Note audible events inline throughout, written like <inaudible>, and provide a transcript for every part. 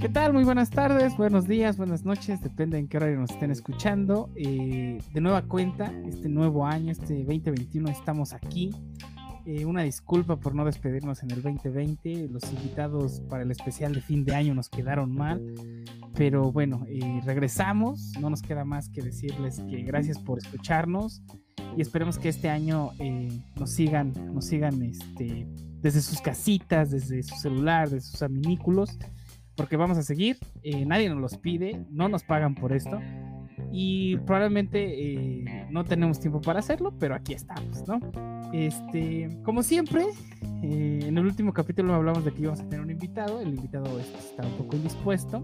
¿Qué tal? Muy buenas tardes, buenos días, buenas noches, depende en qué horario nos estén escuchando. Eh, de nueva cuenta, este nuevo año, este 2021, estamos aquí. Eh, una disculpa por no despedirnos en el 2020. Los invitados para el especial de fin de año nos quedaron mal. Pero bueno, eh, regresamos. No nos queda más que decirles que gracias por escucharnos. Y esperemos que este año nos sigan, nos sigan este, desde sus casitas, desde su celular, desde sus aminículos porque vamos a seguir, eh, nadie nos los pide, no nos pagan por esto y probablemente eh, no tenemos tiempo para hacerlo, pero aquí estamos, ¿no? Este, como siempre, eh, en el último capítulo hablamos de que íbamos a tener un invitado, el invitado este, está un poco indispuesto,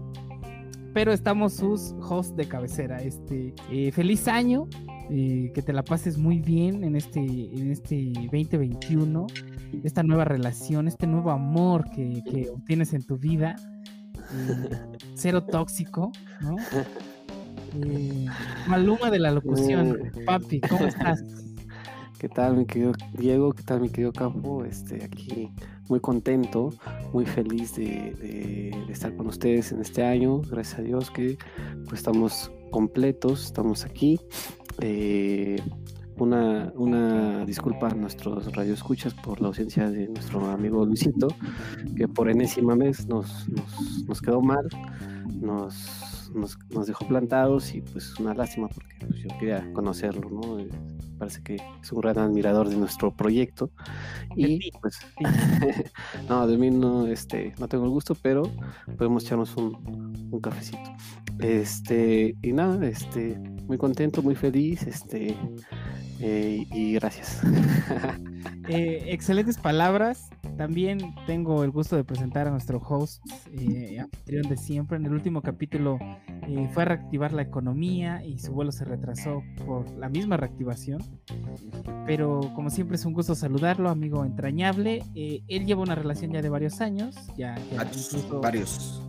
pero estamos sus hosts de cabecera. Este, feliz año, que te la pases muy bien en este, en este 2021, esta nueva relación, este nuevo amor que, que obtienes en tu vida cero tóxico, ¿no? Eh, Maluma de la locución, papi, ¿cómo estás? ¿Qué tal, mi querido Diego? ¿Qué tal, mi querido Campo? Este, aquí muy contento, muy feliz de, estar con ustedes en este año. Gracias a Dios que pues, estamos completos, estamos aquí. Eh, una, una disculpa a nuestros radioescuchas por la ausencia de nuestro amigo Luisito, que por enésima vez nos, nos, quedó mal, nos, nos, dejó plantados y pues una lástima porque pues, yo quería conocerlo, ¿no? Eh, parece que es un gran admirador de nuestro proyecto y pues <laughs> no, de mí no, este, no tengo el gusto, pero podemos echarnos un, un cafecito. Este, y nada, este, muy contento, muy feliz, este, eh, y gracias. <laughs> Eh, excelentes palabras. También tengo el gusto de presentar a nuestro host, eh, anfitrión de siempre. En el último capítulo fue a reactivar la economía y su vuelo se retrasó por la misma reactivación. Pero como siempre es un gusto saludarlo, amigo entrañable. él lleva una relación ya de varios años, ya, varios,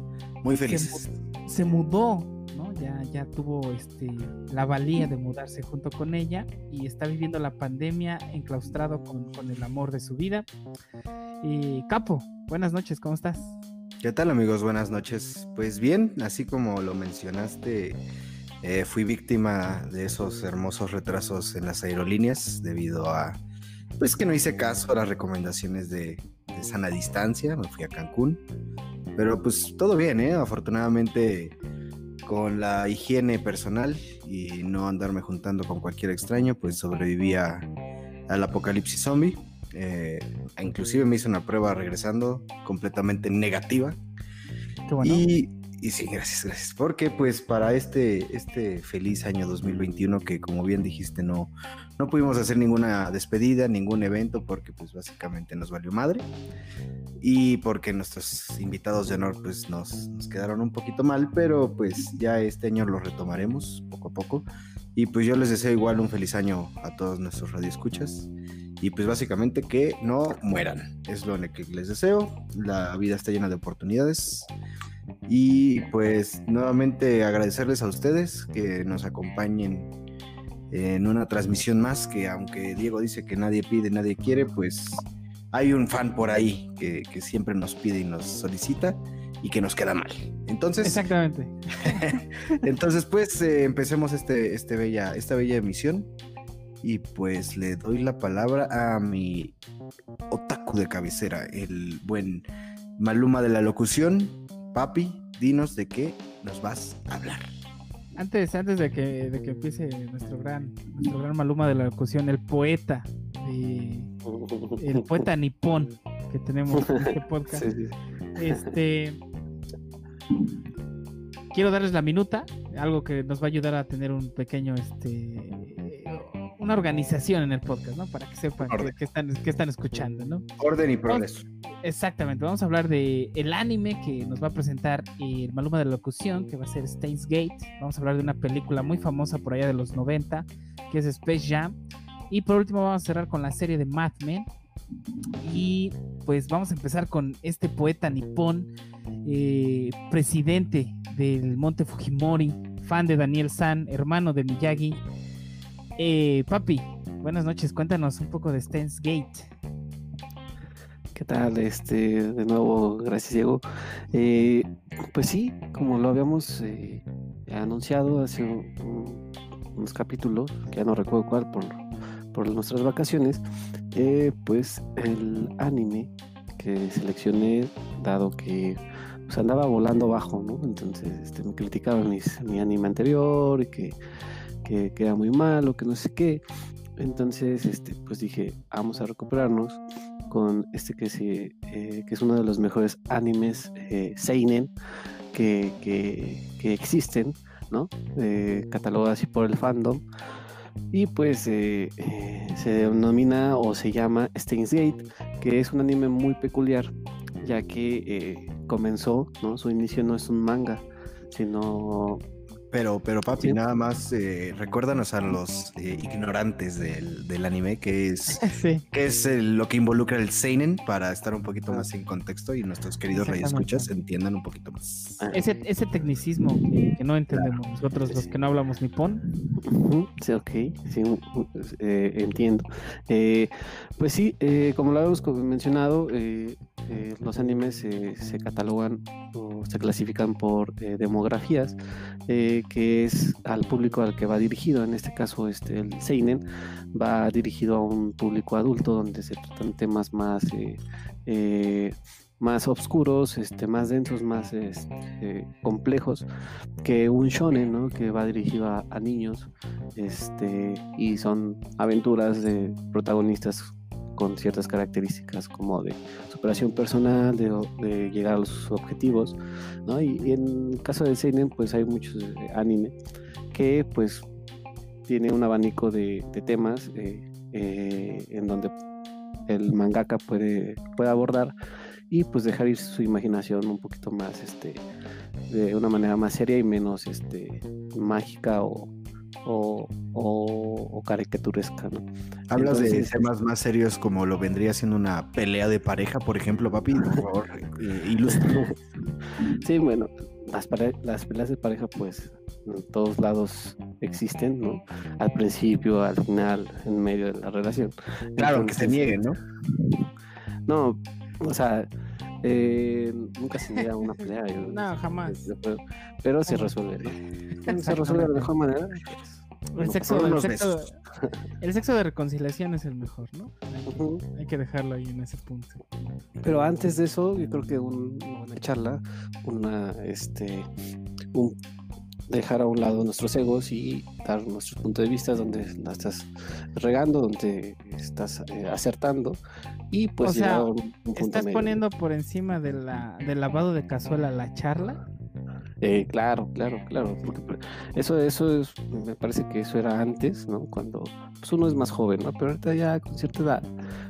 muy felices. se mudó ya, ya tuvo este, la valía de mudarse junto con ella y está viviendo la pandemia enclaustrado con, el amor de su vida. Y Capo, buenas noches, ¿cómo estás? ¿Qué tal amigos? Buenas noches. Pues bien, así como lo mencionaste, eh, fui víctima de esos hermosos retrasos en las aerolíneas debido a, pues que no hice caso a las recomendaciones de, de sana distancia, me fui a Cancún. Pero pues todo bien, ¿eh? Afortunadamente con la higiene personal y no andarme juntando con cualquier extraño, pues sobrevivía al apocalipsis zombie. Eh, inclusive me hice una prueba regresando completamente negativa. Y y sí, gracias, gracias. Porque pues para este, este feliz año 2021 que como bien dijiste no, no pudimos hacer ninguna despedida, ningún evento porque pues básicamente nos valió madre. Y porque nuestros invitados de honor pues nos, nos quedaron un poquito mal, pero pues ya este año lo retomaremos poco a poco. Y pues yo les deseo igual un feliz año a todos nuestros radioescuchas. Y pues básicamente que no mueran. Es lo que les deseo. La vida está llena de oportunidades. Y pues nuevamente agradecerles a ustedes que nos acompañen en una transmisión más que aunque Diego dice que nadie pide, nadie quiere, pues hay un fan por ahí que, siempre nos pide y nos solicita y que nos queda mal. Entonces, exactamente. <laughs> entonces, pues eh, empecemos este, este bella, esta bella emisión y pues le doy la palabra a mi otaku de cabecera, el buen Maluma de la locución. Papi, dinos de qué nos vas a hablar. Antes, antes de que, de que empiece nuestro gran, nuestro gran Maluma de la locución, el poeta, el poeta nipón que tenemos en este <laughs> podcast. Este quiero darles la minuta, algo que nos va a ayudar a tener un pequeño este una organización en el podcast, ¿no? Para que sepan que, están, escuchando, ¿no? Orden y progreso. exactamente, vamos a hablar de el anime que nos va a presentar el Maluma de la locución, que va a ser Steins Gate. Vamos a hablar de una película muy famosa por allá de los 90, que es Space Jam. Y por último vamos a cerrar con la serie de Mad Men. Y pues vamos a empezar con este poeta nipón, eh, presidente del Monte Fujimori, fan de Daniel San, hermano de Miyagi, eh, papi, buenas noches. Cuéntanos un poco de Stens Gate. ¿Qué tal? Este, de nuevo, gracias Diego. Eh, pues sí, como lo habíamos anunciado hace unos capítulos, que ya no recuerdo cuál por, por nuestras vacaciones, eh, pues el anime que seleccioné, dado que pues, andaba volando bajo, ¿no? Entonces este, me criticaban mi anime anterior y que, que, que, era muy malo, que no sé qué. Entonces, este, pues dije, vamos a recuperarnos con este que, eh, que es uno de los mejores animes eh, seinen que, que, existen, ¿no? Eh, catalogado así por el fandom. Y pues se denomina o se llama Steins Gate, que es un anime muy peculiar, ya que comenzó, ¿no? Su inicio no es un manga, sino pero, pero papi, nada más eh, recuérdanos a los eh, ignorantes del, del, anime, que es, <laughs> que es lo que involucra el Seinen, para estar un poquito más en contexto y nuestros queridos escuchas entiendan un poquito más. Ah. Ese, ese tecnicismo que, no entendemos nosotros, los que no hablamos nipón. Sí, ok, sí, eh, entiendo. pues sí, como lo habíamos mencionado, los animes se catalogan o se clasifican por demografías que es al público al que va dirigido. En este caso, este, el Seinen va dirigido a un público adulto donde se tratan temas más, eh, eh, más oscuros, este, más densos, más este, complejos que un shonen, ¿no? que va dirigido a, a niños este, y son aventuras de protagonistas con ciertas características como de superación personal, de, llegar a los objetivos, ¿no? Y, en el caso de Seinen, pues hay muchos eh, anime que pues tiene un abanico de, temas eh, eh, en donde el mangaka puede, puede abordar y pues dejar ir su imaginación un poquito más este de una manera más seria y menos este mágica o, o, o, caricaturesca, ¿no? Hablas de temas más serios como lo vendría siendo una pelea de pareja, por ejemplo, papi, por favor, eh, Sí, bueno, las, las peleas de pareja, pues, en todos lados existen, ¿no? Al principio, al final, en medio de la relación. Claro, que se nieguen, ¿no? No, o sea, eh, nunca se niega una pelea. <laughs> no, jamás. Pero, se resuelve, ¿no? <laughs> Se resuelve de la mejor manera. El sexo, el, sexo, <laughs> el sexo, de reconciliación es el mejor, ¿no? Hay, que dejarlo ahí en ese punto. Pero antes de eso, yo creo que una charla, una, este, un, dejar a un lado nuestros egos y dar nuestros puntos de vista donde la estás regando, donde estás eh, acertando y pues o sea, estás poniendo por encima de la, del lavado de cazuela la charla eh, claro, claro, claro. Porque pues, eso, eso es, me parece que eso era antes, ¿no? Cuando pues, uno es más joven, ¿no? Pero ahorita ya con cierta edad,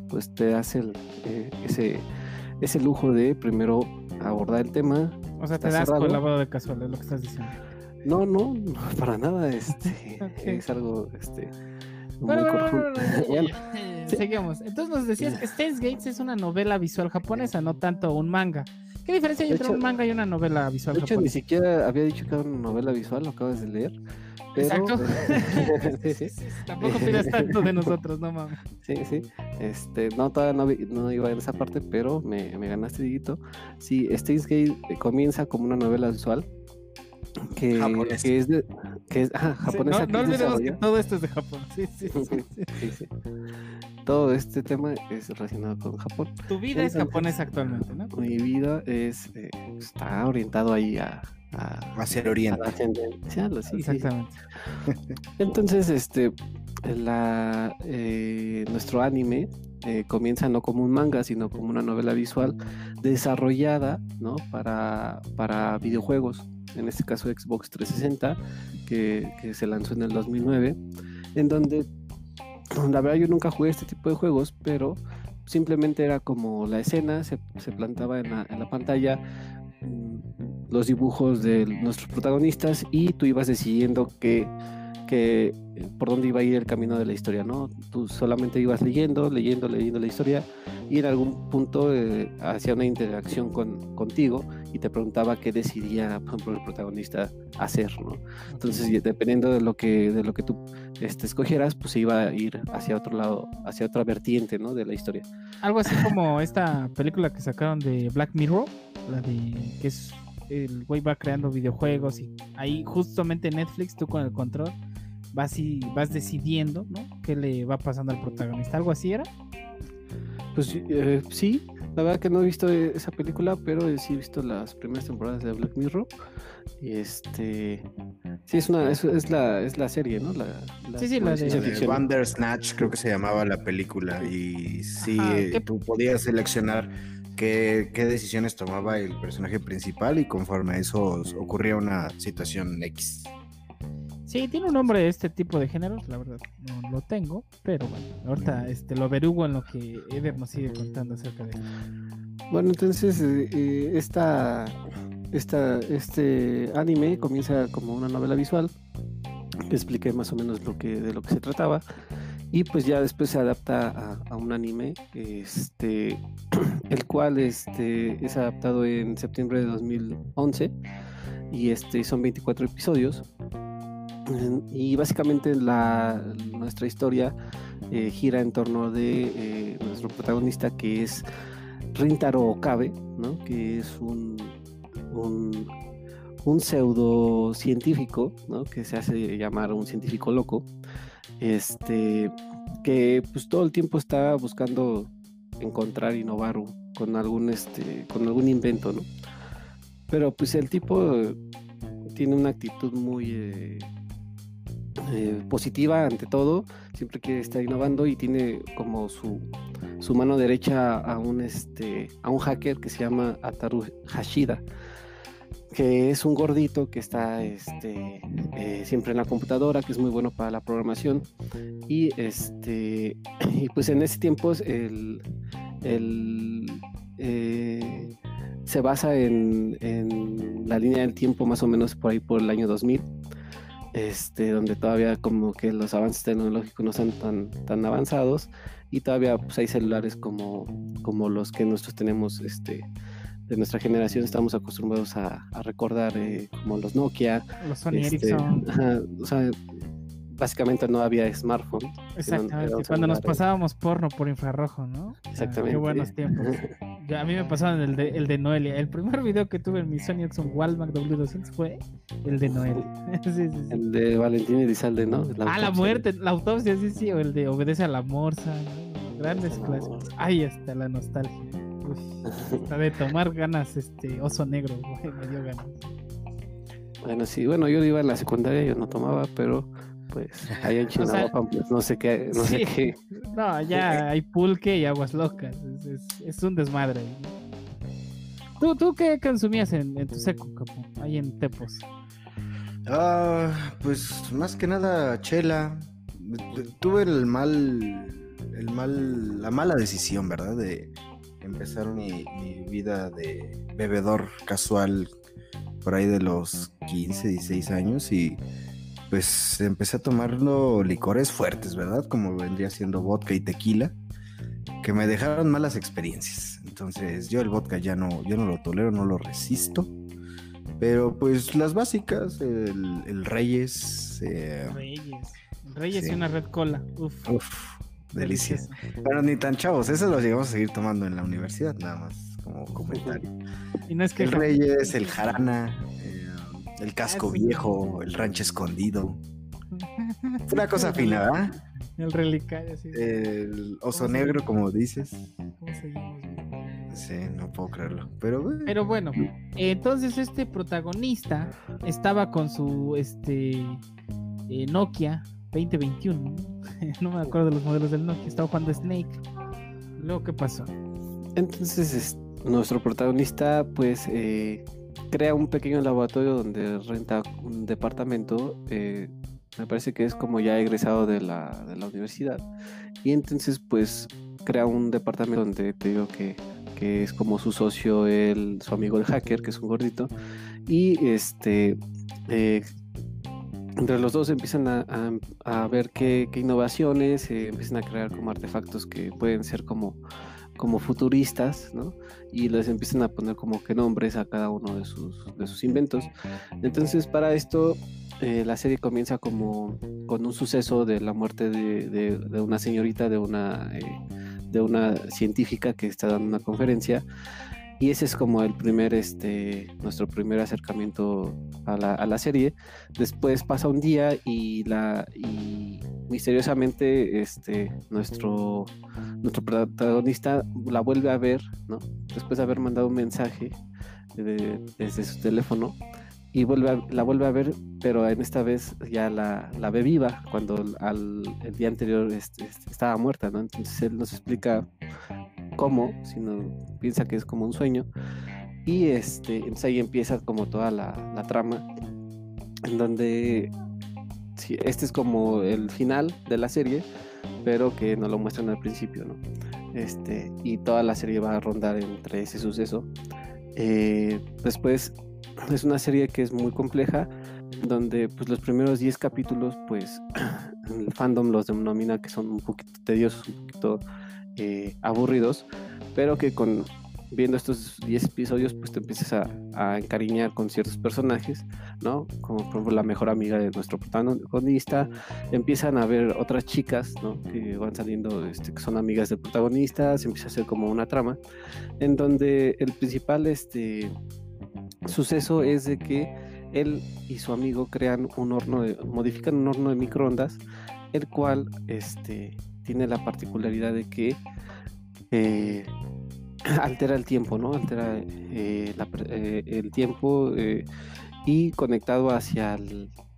pues te hace eh, ese, ese lujo de primero abordar el tema. O sea, te das con el lavado de casual, es lo que estás diciendo. No, no, <laughs> para nada. Este <laughs> es algo, este. Muy bueno, <laughs> <laughs> Seguimos. Entonces nos decías que Stains Gates es una novela visual japonesa, no tanto un manga. ¿Qué diferencia hay entre un manga y una novela visual? De hecho, ni siquiera había dicho que era una novela visual, lo acabas de leer. Exacto. <laughs> sí, sí. Tampoco pidas tanto de nosotros, no mames. Sí, sí. Este, no, todavía no, no iba en esa parte, pero me, me ganaste, Diguito. Sí, Steins Gate comienza como una novela visual que, que, es de que es ah, japonesa. no, olvidemos que todo esto es de Japón. Sí, <laughs> sí, sí. Todo este tema es relacionado con Japón. Tu vida es japonesa actualmente, ¿no? Mi vida es eh, está orientado ahí a, a hacia el oriente. sí, Exactamente. <laughs> Entonces, este la eh, nuestro anime eh, comienza no como un manga, sino como una novela visual desarrollada ¿no? para, para videojuegos en este caso Xbox 360, que, se lanzó en el 2009, en donde la verdad yo nunca jugué este tipo de juegos, pero simplemente era como la escena, se, plantaba en la, pantalla mm, los dibujos de nuestros protagonistas y tú ibas decidiendo qué, que eh, por dónde iba a ir el camino de la historia, ¿no? Tú solamente ibas leyendo, leyendo, leyendo la historia y en algún punto eh, hacía una interacción con, contigo y te preguntaba qué decidía, por ejemplo, el protagonista hacer, ¿no? Entonces, dependiendo de lo que, de lo que tú este, escogieras, pues iba a ir hacia otro lado, hacia otra vertiente, ¿no? De la historia. Algo así como esta película que sacaron de Black Mirror, la de que es el güey va creando videojuegos y ahí justamente Netflix tú con el control vas y vas decidiendo, ¿no? ¿Qué le va pasando al protagonista? ¿Algo así era? Pues eh, sí, la verdad que no he visto esa película, pero sí he visto las primeras temporadas de Black Mirror. Y este. Sí, es una es, la, es la serie, ¿no? La, sí, sí, la de. Bandersnatch, creo que se llamaba la película. Y sí, tú podías seleccionar qué, qué, decisiones tomaba el personaje principal y conforme a eso ocurría una situación X. Sí, tiene un nombre de este tipo de géneros, la verdad no lo tengo, pero bueno, ahorita este, lo averiguo en lo que Eder nos sigue contando acerca de Bueno, entonces eh, eh, esta, esta, este anime comienza como una novela visual, que expliqué más o menos lo que, de lo que se trataba, y pues ya después se adapta a, un anime, este, <clears throat> el cual este, es adaptado en septiembre de 2011, y este, son 24 episodios y básicamente nuestra historia eh, gira en torno de eh, nuestro protagonista que es Rintaro Okabe, ¿no? que es un, un, un pseudocientífico ¿no? que se hace llamar un científico loco, este, que pues todo el tiempo está buscando encontrar, innovar con algún, este, con algún invento, ¿no? Pero pues el tipo tiene una actitud muy... Eh, eh, positiva ante todo, siempre quiere estar innovando y tiene como su, su mano derecha a un, este, a un hacker que se llama Ataru Hashida, que es un gordito que está este, eh, siempre en la computadora, que es muy bueno para la programación. Y, este, <clears throat> y pues en ese tiempo eh, se basa en, en, la línea del tiempo más o menos por ahí por el año 2000 este, donde todavía como que los avances tecnológicos no son tan, tan avanzados y todavía pues, hay celulares como, como los que nosotros tenemos este, de nuestra generación, estamos acostumbrados a, recordar eh, como los Nokia. Los Sony este, o sea, básicamente no había smartphone. Exactamente, cuando nos pasábamos porno por infrarrojo, ¿no? Exactamente. qué buenos tiempos. <laughs> a mí me pasaban el de, el de Noelia. El primer video que tuve en mi Sony Ericsson Walmart W200 fue el de Noelia. <laughs> El de Valentín Elizalde, ¿no? La ah, la muerte, la autopsia, sí, sí, o el de Obedece a la Morsa. Grandes clásicos. Ahí está la nostalgia. Uf, de tomar ganas, este oso negro, me dio ganas. Bueno, sí, bueno, yo iba en la secundaria, yo no tomaba, pero pues <laughs> hay en pues, no sé qué, no sé qué. No, ya hay pulque y aguas locas, es, un desmadre. ¿Tú, ¿Tú qué consumías en, tu seco, capo? Ahí en Tepos. Ah, pues más que nada chela. Tuve el mal, el mal, la mala decisión, ¿verdad? De empezar mi, mi vida de bebedor casual por ahí de los 15, 16 años y pues empecé a tomarlo licores fuertes, ¿verdad? Como vendría siendo vodka y tequila, que me dejaron malas experiencias. Entonces yo el vodka ya no, yo no lo tolero, no lo resisto. Pero pues las básicas, el, Reyes. Eh, Reyes. Reyes y una red cola. Uf. Uf, delicia. Pero ni tan chavos, eso lo llegamos a seguir tomando en la universidad, nada más como comentario. Y no es que el Reyes, el Jarana, el casco viejo, el rancho escondido. <laughs> Una cosa fina, ¿verdad? El relicario, sí. El oso negro, como dices. ¿Cómo seguimos? Sí, no puedo creerlo. Pero, Pero bueno, entonces este protagonista estaba con su este eh, Nokia 2021. <laughs> no me acuerdo de los modelos del Nokia. Estaba jugando Snake. Luego, ¿qué pasó? Entonces, nuestro protagonista, pues, eh, crea un pequeño laboratorio donde renta un departamento. Eh, me parece que es como ya egresado de la, de la universidad. Y entonces pues crea un departamento donde te digo que, que es como su socio, el, su amigo el hacker, que es un gordito. Y este... Eh, entre los dos empiezan a, ver qué, innovaciones, eh, empiezan a crear como artefactos que pueden ser como, como futuristas, ¿no? Y les empiezan a poner como que nombres a cada uno de sus, de sus inventos. Entonces, para esto, eh, la serie comienza como con un suceso de la muerte de, de, una señorita, de una, eh, de una científica que está dando una conferencia y ese es como el primer, este, nuestro primer acercamiento a la, a la serie. Después pasa un día y, la, y misteriosamente este, nuestro, nuestro protagonista la vuelve a ver, ¿no? Después de haber mandado un mensaje desde su teléfono y vuelve la vuelve a ver, pero en esta vez ya la, la ve viva cuando al, el día anterior este, estaba muerta, ¿no? Entonces él nos explica cómo, sino piensa que es como un sueño. Y este, entonces ahí empieza como toda la, trama, en donde este es como el final de la serie, pero que no lo muestran al principio, ¿no? Este, y toda la serie va a rondar entre ese suceso. Eh, después es una serie que es muy compleja, donde pues los primeros 10 capítulos, pues <clears throat> el fandom los denomina que son un poquito tediosos, un poquito eh, aburridos, pero que con viendo estos 10 episodios, pues te empiezas a, encariñar con ciertos personajes, ¿no? Como por ejemplo la mejor amiga de nuestro protagonista, empiezan a ver otras chicas, ¿no? Que van saliendo, este, que son amigas del protagonista, se empieza a hacer como una trama, en donde el principal, este, suceso es de que él y su amigo crean un horno, modifican un horno de microondas, el cual, este, tiene la particularidad de que eh, <clears throat> altera el tiempo, ¿no? Altera eh, eh, el tiempo y conectado hacia,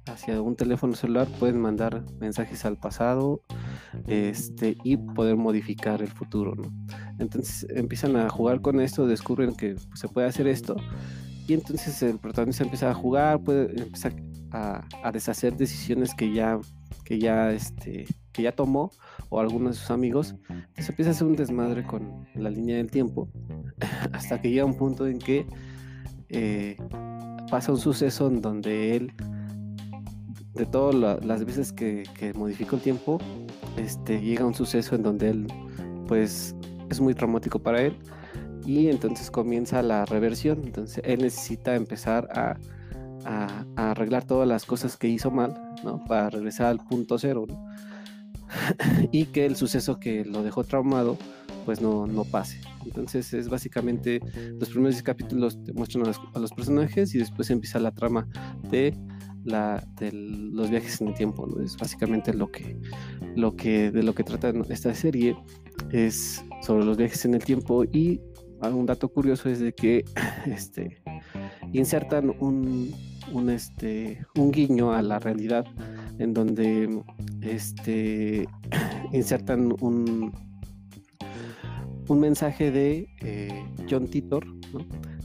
hacia un teléfono celular pueden mandar mensajes al pasado este, y poder modificar el futuro, ¿no? Entonces empiezan a jugar con esto, descubren que se puede hacer esto y entonces el protagonista empieza a jugar, puede empezar a, a deshacer decisiones que ya que ya este que ya tomó o algunos de sus amigos, se empieza a hacer un desmadre con la línea del tiempo <laughs> hasta que llega un punto en que eh, pasa un suceso en donde él, de todas las veces que, que modificó el tiempo, este, llega un suceso en donde él, pues, es muy traumático para él y entonces comienza la reversión. Entonces él necesita empezar a, a, arreglar todas las cosas que hizo mal, ¿no? Para regresar al punto cero, <laughs> y que el suceso que lo dejó traumado pues no, no pase. Entonces es básicamente los primeros capítulos te muestran a los, personajes y después empieza la trama de la, de los viajes en el tiempo. Es básicamente lo que, lo que de lo que trata esta serie es sobre los viajes en el tiempo y un dato curioso es de que <laughs> este, insertan un, un, este, un guiño a la realidad en donde este, <clears throat> insertan un, un mensaje de eh, John Titor,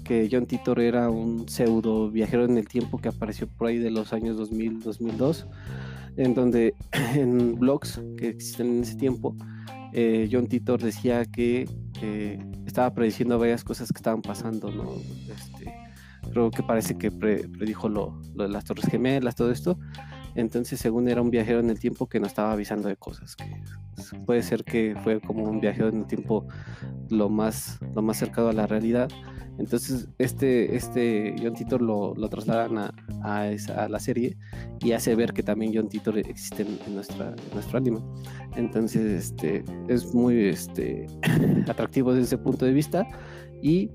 que John Titor era un pseudo viajero en el tiempo que apareció por ahí de los años 2000-2002, en donde <clears throat> en blogs que existen en ese tiempo, eh, John Titor decía que estaba prediciendo varias cosas que estaban pasando, ¿no? Este, creo que parece que predijo lo, lo, de las Torres Gemelas, todo esto, entonces, según era un viajero en el tiempo que nos estaba avisando de cosas, que puede ser que fue como un viajero en el tiempo lo más, lo más cercano a la realidad. Entonces, este, este John Titor lo, lo trasladan a, a, esa, a, la serie y hace ver que también John Titor existe en, nuestra, nuestro ánimo. Entonces, este, es muy este, <clears throat> atractivo desde ese punto de vista y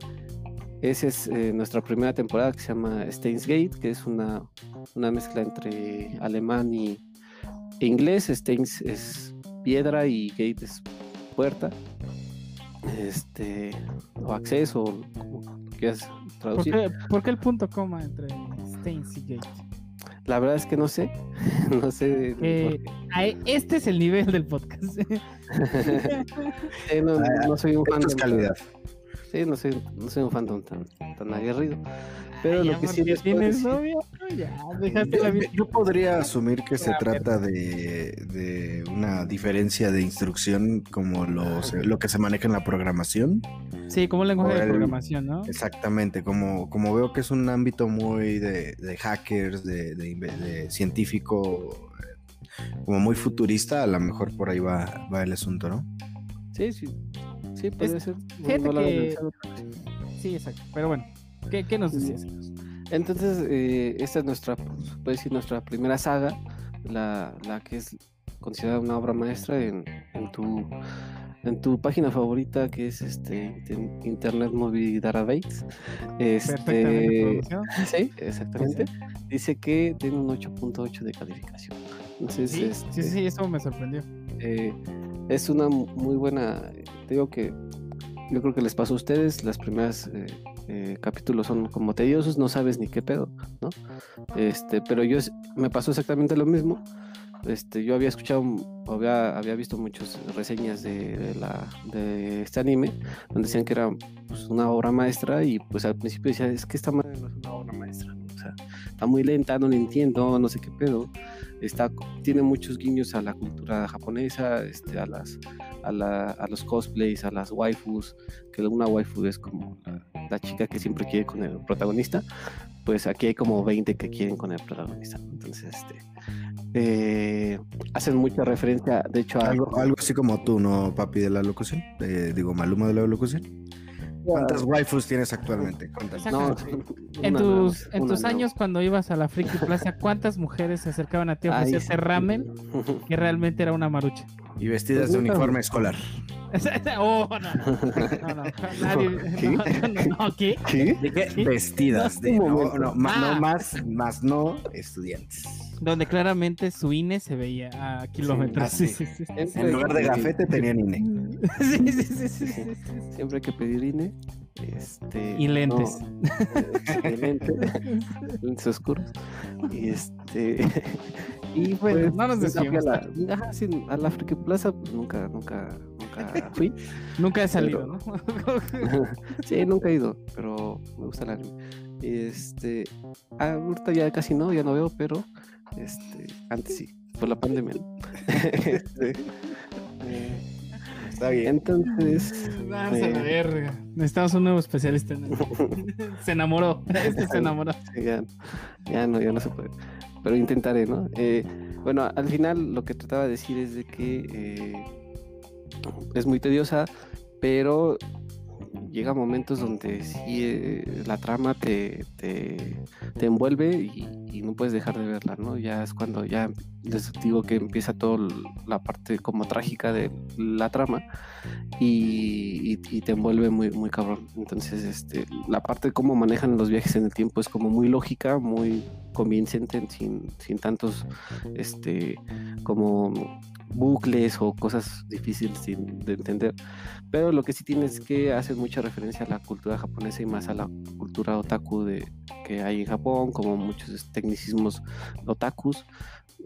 esa es eh, nuestra primera temporada que se llama Steins Gate, que es una, una mezcla entre alemán y inglés. Steins es piedra y Gate es puerta. Este, o acceso, como quieras traducir. ¿Por qué, el punto coma entre Steins y Gate? La verdad es que no sé. <laughs> no sé. Eh, este es el nivel del podcast. <laughs> no, no, soy un fan de calidad. Sí, no soy, no soy un fandom tan, tan aguerrido. Pero lo que sí tienes novio, ya, déjate la vida. Yo podría asumir que se trata de, de una diferencia de instrucción como los, lo que se maneja en la programación. Sí, como un lenguaje de programación, ¿no? Exactamente, como, como veo que es un ámbito muy de, hackers, de, de, científico, como muy futurista, a lo mejor por ahí va, va el asunto, ¿no? Sí, sí. Sí, puede ser. Sí, exacto. Pero bueno, ¿qué, qué nos decías? Entonces, eh, esta es nuestra, puede decir, nuestra primera saga, la, la que es considerada una obra maestra en, en tu en tu página favorita que es este Internet Movie Database. Este, <laughs> sí, exactamente. Dice que tiene un 8.8 de calificación. Entonces, sí, sí, sí, este, eso me sorprendió. Eh, es una muy buena, digo que yo creo que les pasó a ustedes, las primeras eh, eh, capítulos son como tediosos, no sabes ni qué pedo, ¿no? Este, pero yo me pasó exactamente lo mismo este, yo había escuchado, había, había visto muchas reseñas de, la, de este anime, donde decían que era pues, una obra maestra y pues al principio decía, es que esta madre no es una obra maestra, o sea, está muy lenta, no la entiendo, no sé qué pedo, está, tiene muchos guiños a la cultura japonesa, este, a, las, a, la, a los cosplays, a las waifus, que una waifu es como la, la chica que siempre quiere con el protagonista, pues aquí hay como 20 que quieren con el protagonista, entonces este eh, hacen mucha referencia, de hecho, a... Algo, algo así como tú, ¿no, papi de la locución? Eh, digo, Maluma de la locución. ¿Cuántas waifus tienes actualmente? No, en tus, en tus años cuando ibas a la Friki Plaza, ¿cuántas mujeres se acercaban a ti a ofrecerte ramen <laughs> que realmente era una marucha? Y vestidas de uniforme escolar. <laughs> oh, no, no, no, ¿Qué? ¿Qué? Vestidas de, no, no, ah. más, más no estudiantes. Donde claramente su INE se veía a kilómetros. Sí, sí, sí, <laughs> en lugar de gafete tenían INE. Sí, sí, sí, Siempre hay que pedir INE. Este, y lentes. y <laughs> lentes, lentes oscuros. Y este. Y bueno, pues, no nos decíamos. A la, a la Friki Plaza, pues nunca, nunca, nunca <laughs> fui. nunca he salido, ¿no? <laughs> sí, nunca he ido, pero me gusta el anime. Este, ahorita ya casi no, ya no veo, pero este, antes sí, por la pandemia. <laughs> este, eh, Está bien. Entonces. Vamos a la verga. Necesitamos un nuevo especialista. En <laughs> se enamoró. Este se enamoró. ya, ya, no, ya no se puede. Pero intentaré, ¿no? Eh, bueno, al final lo que trataba de decir es de que eh, es muy tediosa, pero llega momentos donde sí eh, la trama te, te, envuelve y, no puedes dejar de verla, ¿no? Ya es cuando ya les digo que empieza toda la parte como trágica de la trama y, te envuelve muy, muy cabrón. Entonces, este, la parte de cómo manejan los viajes en el tiempo es como muy lógica, muy convincente, sin, sin tantos, este, como bucles o cosas difíciles de entender. Pero lo que sí tienes que hacer mucha referencia a la cultura japonesa y más a la cultura otaku de, que hay en Japón, como muchos tecnicismos otakus.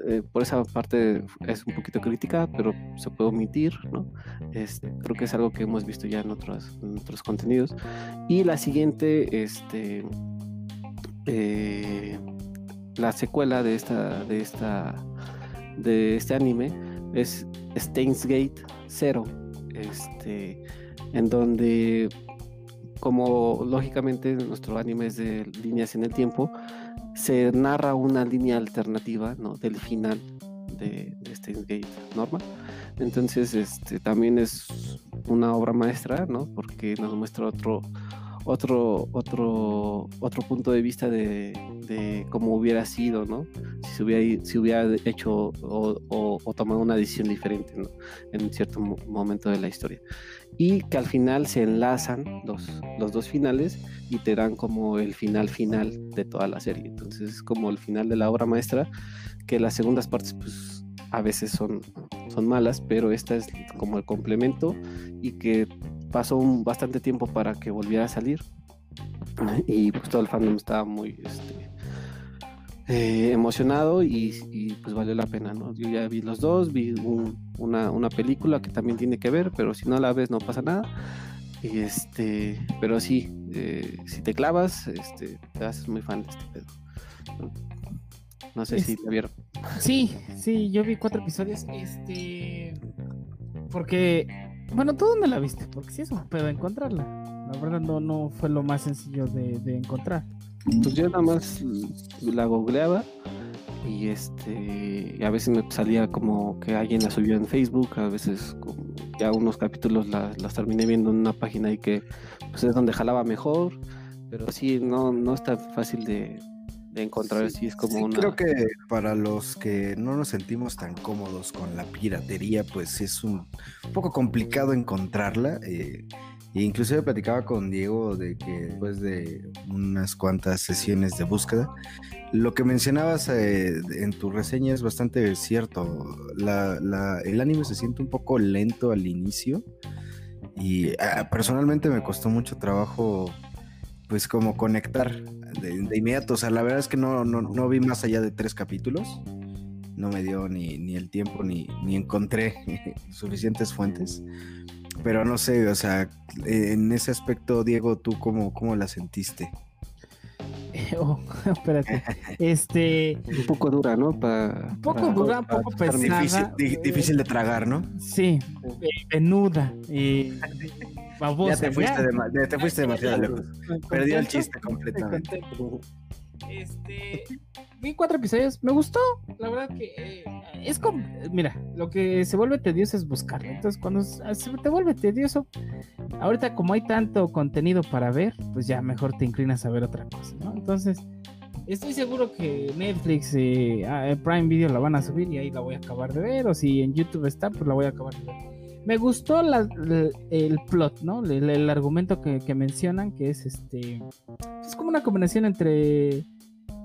Eh, por esa parte es un poquito crítica, pero se puede omitir, ¿no? Este, creo que es algo que hemos visto ya en otros, otros contenidos. Y la siguiente, este, eh, la secuela de esta, de esta, de este anime es Steins Gate 0, este, en donde, como lógicamente nuestro anime es de líneas en el tiempo, se narra una línea alternativa ¿no? del final de, de Steins Gate normal. Entonces, este, también es una obra maestra, ¿no? Porque nos muestra otro, otro, otro, otro punto de vista de, cómo hubiera sido, ¿no? Si se hubiera, hecho o, o, tomado una decisión diferente, ¿no? En cierto momento de la historia. Y que al final se enlazan los, los dos finales y te dan como el final final de toda la serie. Entonces es como el final de la obra maestra, que las segundas partes, pues a veces son, son malas, pero esta es como el complemento y que pasó un, bastante tiempo para que volviera a salir y pues todo el fandom estaba muy este, eh, emocionado y, pues valió la pena, ¿no? Yo ya vi los dos, vi una, película que también tiene que ver, pero si no la ves no pasa nada. Y este, pero sí, eh, si te clavas, este, te haces muy fan de este pedo. No sé si te vieron. Sí, sí, yo vi cuatro episodios. Este, porque Bueno, ¿tú dónde la viste? Porque sí es un pedo encontrarla. La verdad no, fue lo más sencillo de, encontrar. Pues yo nada más la googleaba y este a veces me salía como que alguien la subió en Facebook, a veces ya unos capítulos las, las terminé viendo en una página y que pues es donde jalaba mejor, pero sí no, no está fácil de, de encontrar si es como una... Creo que para los que no nos sentimos tan cómodos con la piratería, pues es un, poco complicado encontrarla. Eh, e inclusive platicaba con Diego de que después de unas cuantas sesiones de búsqueda, lo que mencionabas eh, en tu reseña es bastante cierto. el anime se siente un poco lento al inicio y ah, personalmente me costó mucho trabajo pues como conectar de, inmediato. O sea, la verdad es que no, no, vi más allá de tres capítulos. No me dio ni, ni el tiempo ni, ni encontré <laughs> suficientes fuentes. Pero no sé, o sea, en ese aspecto, Diego, ¿tú cómo, cómo la sentiste? <laughs> Oh, <laughs> espérate. Este. Un poco dura, ¿no? un poco dura, un poco pesada. Difícil, de tragar, ¿no? Sí, venuda. Eh, ya te fuiste, te fuiste demasiado lejos. Perdí el chiste completamente. Este, vi cuatro episodios, me gustó, la verdad que eh, es como, mira, lo que se vuelve tedioso es buscarlo, entonces cuando se te vuelve tedioso, ahorita como hay tanto contenido para ver, pues ya mejor te inclinas a ver otra cosa, ¿no? Entonces, estoy seguro que Netflix, eh, ah, Prime Video la van a subir y ahí la voy a acabar de ver, o si en YouTube está, pues la voy a acabar de ver me gustó el plot, ¿no? El, argumento que, mencionan, que es este. Es como una combinación entre.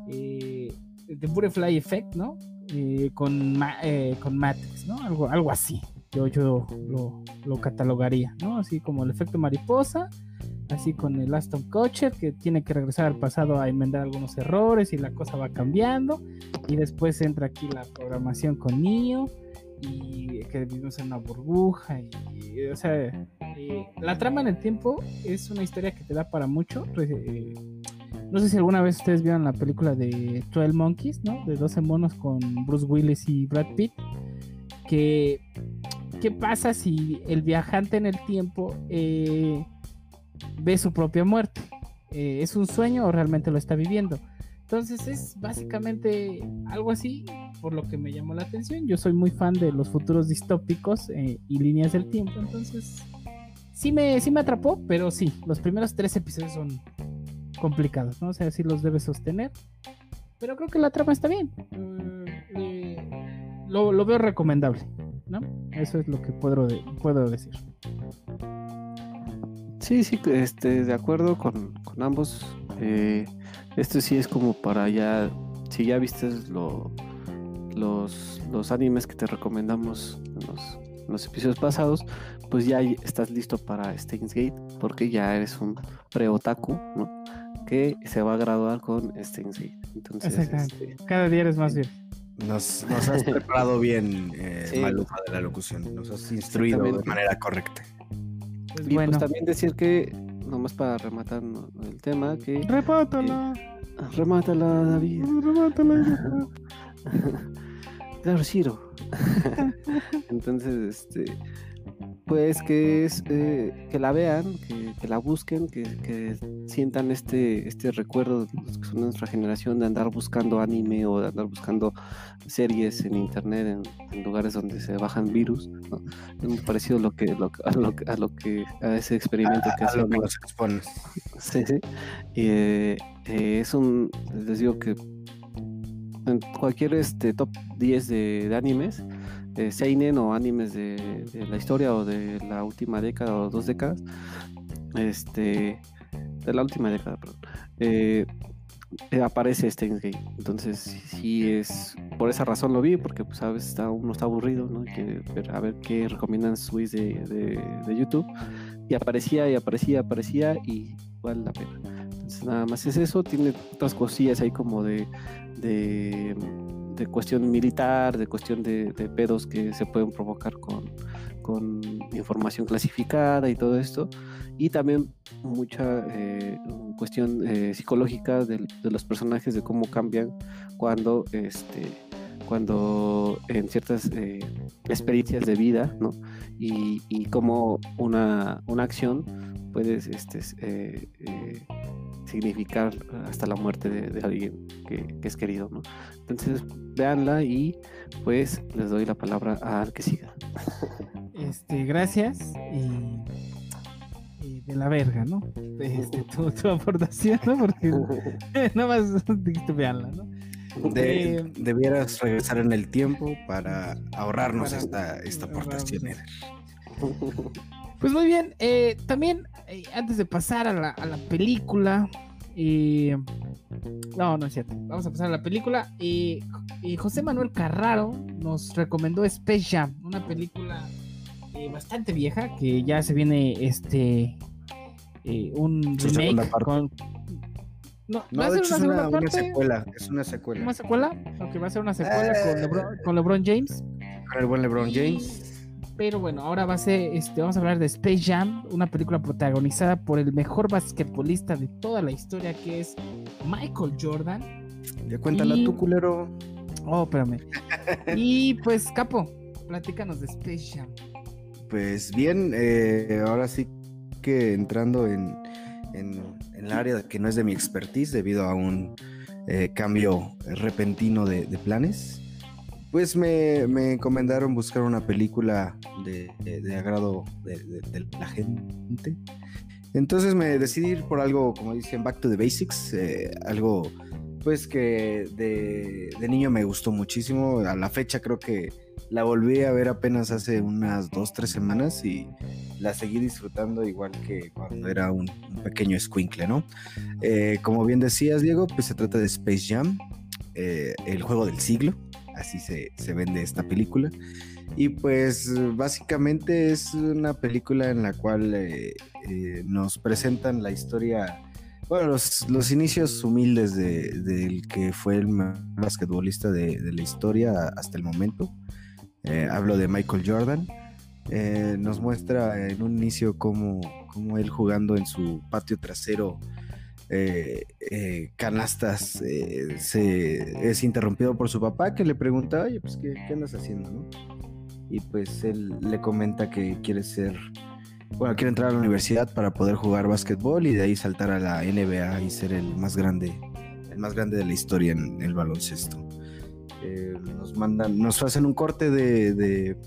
Eh, The Butterfly Effect, ¿no? Eh, con, eh, con Matrix, ¿no? Algo, algo así. Yo, yo lo, catalogaría, ¿no? Así como el efecto mariposa, así con el Aston Kutcher que tiene que regresar al pasado a enmendar algunos errores y la cosa va cambiando. Y después entra aquí la programación con Neo y que vivimos en una burbuja y, o sea eh, la trama en el tiempo es una historia que te da para mucho eh, no sé si alguna vez ustedes vieron la película de 12 Monkeys no de 12 monos con Bruce Willis y Brad Pitt que qué pasa si el viajante en el tiempo eh, ve su propia muerte es un sueño o realmente lo está viviendo entonces es básicamente algo así por lo que me llamó la atención. Yo soy muy fan de los futuros distópicos eh, y líneas del tiempo, entonces sí me, sí me atrapó, pero sí, los primeros tres episodios son complicados, ¿no? O sea, sí los debes sostener, pero creo que la trama está bien. Mm, eh, lo, veo recomendable, ¿no? Eso es lo que puedo, puedo decir. Sí, sí, este, de acuerdo con, con ambos. Eh, esto sí es como para ya, si ya viste lo, los, los animes que te recomendamos en los, episodios pasados, pues ya estás listo para Steins Gate, porque ya eres un pre-otaku, ¿no? Que se va a graduar con Steins Gate. Entonces, este, Cada día eres más bien. Nos, has <laughs> preparado bien, eh, de la locución. Nos has instruido de manera correcta. Pues y pues también decir que nomás para rematar el tema, que... Remátala. remátala, David. <laughs> Remátala. <laughs> claro, Ciro. <laughs> Entonces, este... Pues que es eh, que la vean, que, la busquen, que, sientan este, este recuerdo de los que son nuestra generación de andar buscando anime o de andar buscando series en internet en, lugares donde se bajan virus. ¿no? Es muy parecido a lo que, a, lo, que a ese experimento que hacen. Sí, sí. Eh, eh, es un, les digo que en cualquier este top 10 de, de animes de seinen o animes de, la historia o de la última década o dos décadas, este, de la última década, perdón, eh, eh, aparece Steins Gate. Entonces, sí es, por esa razón lo vi, porque pues veces está, uno está aburrido, ¿no? que a ver qué recomiendan sus de, de, YouTube. Y aparecía y aparecía, aparecía y vale la pena. Entonces, nada más es eso, tiene otras cosillas ahí como de, de de cuestión militar, de cuestión de, pedos que se pueden provocar con, con, información clasificada y todo esto, y también mucha eh, cuestión eh, psicológica de, los personajes, de cómo cambian cuando este, cuando en ciertas eh, experiencias de vida, ¿no? Y, y como una, una acción puede este, eh, significar hasta la muerte de, alguien que, es querido, ¿no? Entonces, véanla y pues les doy la palabra al que siga. Este, gracias y, de la verga, ¿no? Este, tu, aportación, ¿no? Porque <laughs> nada más dijiste veanla, ¿no? Eh, debieras regresar en el tiempo para ahorrarnos esta, esta aportación, Pues muy bien, eh, también eh, antes de pasar a la, a la película, no, no es cierto, vamos a pasar a la película. José Manuel Carraro nos recomendó Space Jam, una película bastante vieja que ya se viene este un remake con, no, no de hecho es una, secuela. Es una secuela. ¿Una secuela? Aunque va a ser una secuela con, eh. LeBron, con, LeBron, James. Con el buen LeBron James. Pero bueno, ahora va a ser, este, vamos a hablar de Space Jam, una película protagonizada por el mejor basquetbolista de toda la historia, que es Michael Jordan. Ya cuéntala tú, culero. Oh, espérame. <laughs> y pues, Capo, platícanos de Space Jam. Pues bien, eh, ahora sí que entrando en, en en el área que no es de mi expertise debido a un eh, cambio repentino de, planes, pues me, encomendaron buscar una película de, agrado de, la gente. Entonces me decidí ir por algo, como dicen, back to the basics, eh, algo pues que de, niño me gustó muchísimo. A la fecha creo que la volví a ver apenas hace unas dos, tres semanas y la seguí disfrutando igual que cuando era un, pequeño squinkle, ¿no? Eh, como bien decías, Diego, pues se trata de Space Jam, eh, el juego del siglo, así se, vende esta película. Y pues básicamente es una película en la cual eh, nos presentan la historia, bueno, los, inicios humildes del de, que fue el basquetbolista de, de, la historia hasta el momento. hablo de Michael Jordan. Eh, nos muestra en un inicio como, él jugando en su patio trasero eh, eh, canastas se, es interrumpido por su papá que le pregunta, oye, pues ¿qué, andas haciendo? Y pues él le comenta que quiere ser, bueno, quiere entrar a la universidad para poder jugar básquetbol y de ahí saltar a la NBA y ser el más grande, el más grande de la historia en el baloncesto. nos mandan, nos hacen un corte de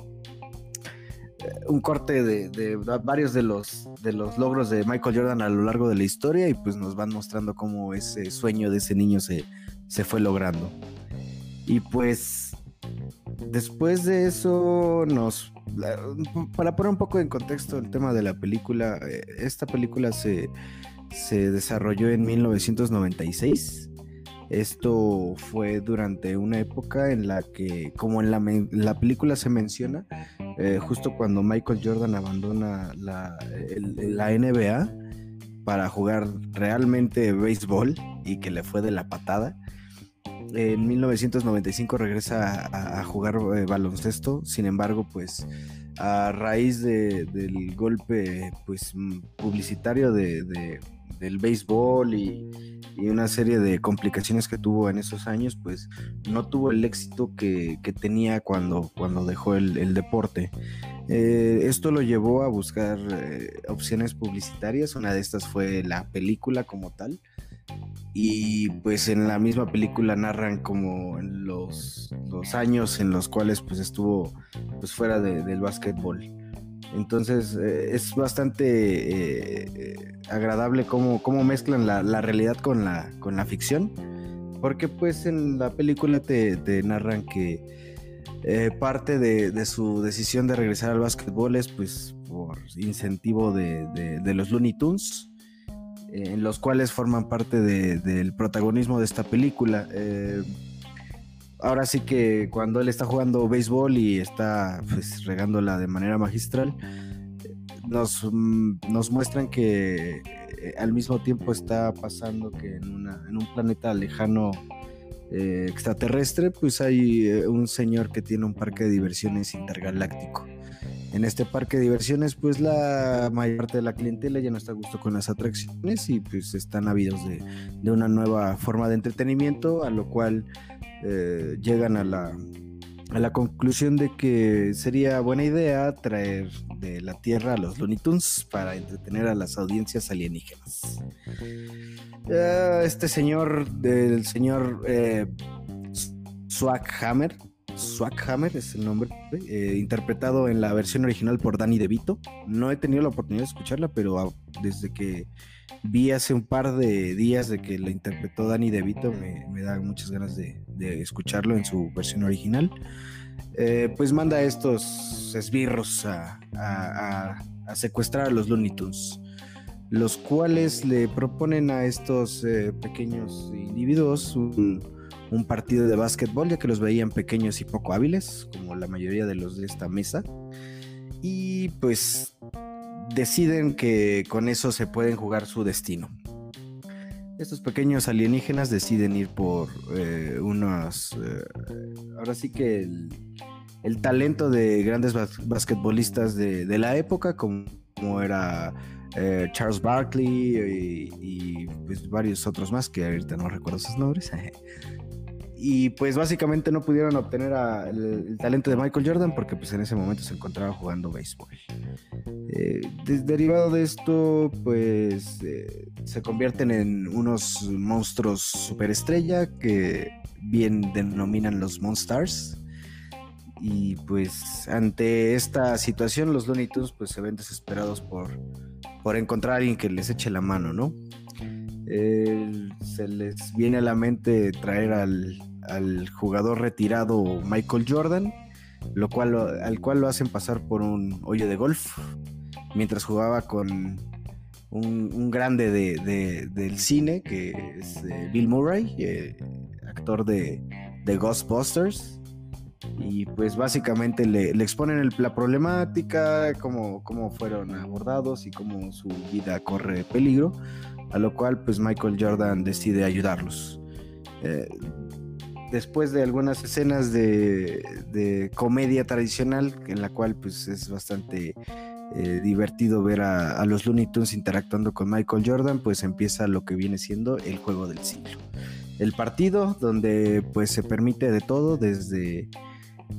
un corte de, varios de los, de los logros de Michael Jordan a lo largo de la historia y pues nos van mostrando cómo ese sueño de ese niño se, se fue logrando. Y pues después de eso nos... Para poner un poco en contexto el tema de la película, eh, esta película se, se desarrolló en 1996 esto fue durante una época en la que, como en la, película se menciona, eh, justo cuando Michael Jordan abandona la, NBA para jugar realmente béisbol y que le fue de la patada. En 1995 regresa a, jugar eh, baloncesto, sin embargo, pues a raíz del golpe pues, publicitario de del béisbol y, una serie de complicaciones que tuvo en esos años, pues no tuvo el éxito que, tenía cuando, cuando dejó el, deporte. Eh, esto lo llevó a buscar eh, opciones publicitarias, una de estas fue la película como tal. Y pues en la misma película narran como los, los años en los cuales pues estuvo pues fuera del básquetbol. Entonces eh, es bastante eh, agradable cómo, cómo mezclan la, realidad con la, con la ficción. Porque pues en la película te, narran que eh, parte de, su decisión de regresar al básquetbol es pues por incentivo de, los Looney Tunes. En los cuales forman parte del protagonismo de esta película ahora sí que cuando él está jugando béisbol y está pues regándola de manera magistral, nos, mm, nos muestran que eh, al mismo tiempo está pasando que en, una, en un planeta lejano eh, extraterrestre, pues hay eh, un señor que tiene un parque de diversiones intergaláctico. en este parque de diversiones, pues la mayor parte de la clientela ya no está a gusto con las atracciones y pues están ávidos de, de una nueva forma de entretenimiento, a lo cual eh, llegan a la, a la conclusión de que sería buena idea traer de la Tierra a los Looney Tunes para entretener a las audiencias alienígenas. Eh, este señor, del señor eh, Hammer Swackhammer es el nombre, eh, interpretado en la versión original por Danny DeVito. No he tenido la oportunidad de escucharla, pero desde que vi hace un par de días de que la interpretó Danny DeVito, me, me da muchas ganas de, escucharlo en su versión original. Eh, pues manda estos esbirros a, secuestrar a los Looney Tunes, los cuales le proponen a estos eh, pequeños individuos un un partido de básquetbol, ya que los veían pequeños y poco hábiles, como la mayoría de los de esta mesa. Y pues deciden que con eso se pueden jugar su destino. Estos pequeños alienígenas deciden ir por eh, unos... Eh, ahora sí que el, talento de grandes basquetbolistas de, la época, como, era eh, Charles Barkley y, pues varios otros más, que ahorita no recuerdo sus nombres. <laughs> y pues básicamente no pudieron obtener el, talento de Michael Jordan porque pues en ese momento se encontraba jugando béisbol. Eh, derivado de esto pues eh, se convierten en unos monstruos superestrella que bien denominan los Monstars y pues ante esta situación los Looney Tunes pues se ven desesperados por, por encontrar a alguien que les eche la mano, ¿no? se les viene a la mente traer al, al jugador retirado Michael Jordan, lo cual, al cual lo hacen pasar por un hoyo de golf, mientras jugaba con un, grande del cine, que es eh, Bill Murray, eh, actor de, Ghostbusters. Y pues básicamente le, exponen la problemática, cómo, cómo fueron abordados y cómo su vida corre peligro, a lo cual pues Michael Jordan decide ayudarlos. Eh, después de algunas escenas de, comedia tradicional, en la cual pues es bastante eh, divertido ver a, los Looney Tunes interactuando con Michael Jordan, pues empieza lo que viene siendo el juego del siglo. El partido donde pues se permite de todo, desde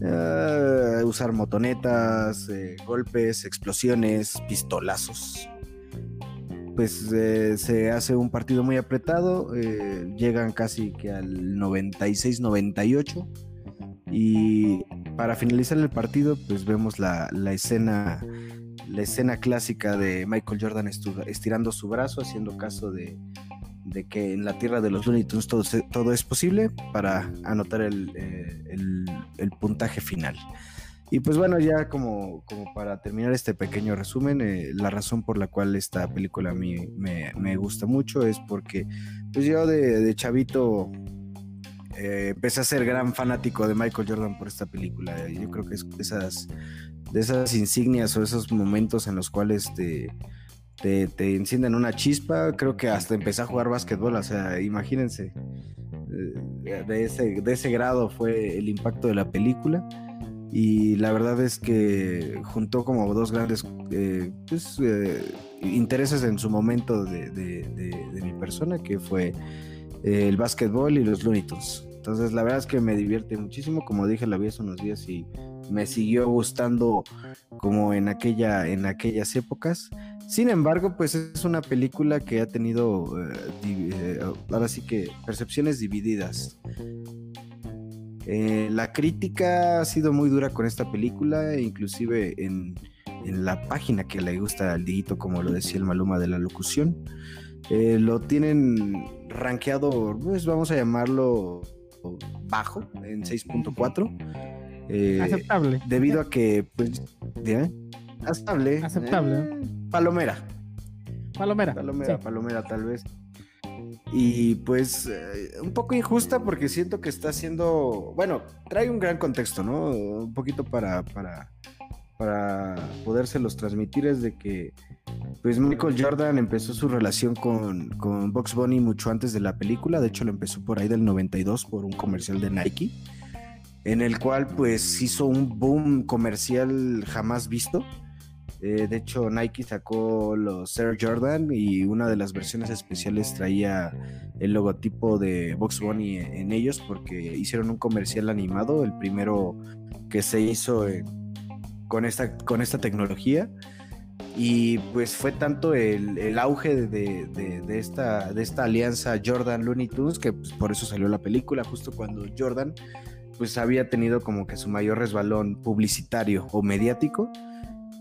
eh, usar motonetas, eh, golpes, explosiones, pistolazos pues eh, se hace un partido muy apretado, eh, llegan casi que al 96-98 y para finalizar el partido pues vemos la, escena la escena clásica de Michael Jordan estirando su brazo haciendo caso de, que en la tierra de los Looney Tunes todo, es posible para anotar el, eh, el puntaje final. Y pues bueno, ya como, como para terminar este pequeño resumen, eh, la razón por la cual esta película a mí me, gusta mucho es porque pues yo de, chavito eh, empecé a ser gran fanático de Michael Jordan por esta película. Yo creo que es de esas, de esas insignias o esos momentos en los cuales te, te, encienden una chispa. Creo que hasta empecé a jugar básquetbol, o sea, imagínense. Eh, de ese, de ese grado fue el impacto de la película y la verdad es que juntó como dos grandes eh, pues, eh, intereses en su momento de, mi persona, que fue eh, el básquetbol y los Looney Tunes. Entonces la verdad es que me divierte muchísimo, como dije, la vi hace unos días y me siguió gustando como en, aquella, en aquellas épocas. Sin embargo, pues es una película que ha tenido, ahora sí que, percepciones divididas. Eh, la crítica ha sido muy dura con esta película, inclusive en, la página que le gusta al digito, como lo decía el Maluma de la locución. Eh, lo tienen rankeado, pues vamos a llamarlo bajo, en 6.4. Eh, aceptable. Debido a que, pues, aceptable. Aceptable. palomera. Palomera. Palomera, palomera, tal vez. Y pues eh, un poco injusta porque siento que está haciendo, bueno, trae un gran contexto, ¿no? Un poquito para, para, para podérselos transmitir es de que pues Michael Jordan empezó su relación con, con Box Bunny mucho antes de la película, de hecho lo empezó por ahí del 92 por un comercial de Nike. en el cual pues hizo un boom comercial jamás visto. Eh, de hecho, Nike sacó los Air Jordan y una de las versiones especiales traía el logotipo de Box Bunny en ellos porque hicieron un comercial animado, el primero que se hizo con, esta, con esta tecnología. Y pues fue tanto el, auge de, esta, de esta alianza Jordan Looney Tunes que pues, por eso salió la película, justo cuando Jordan pues había tenido como que su mayor resbalón publicitario o mediático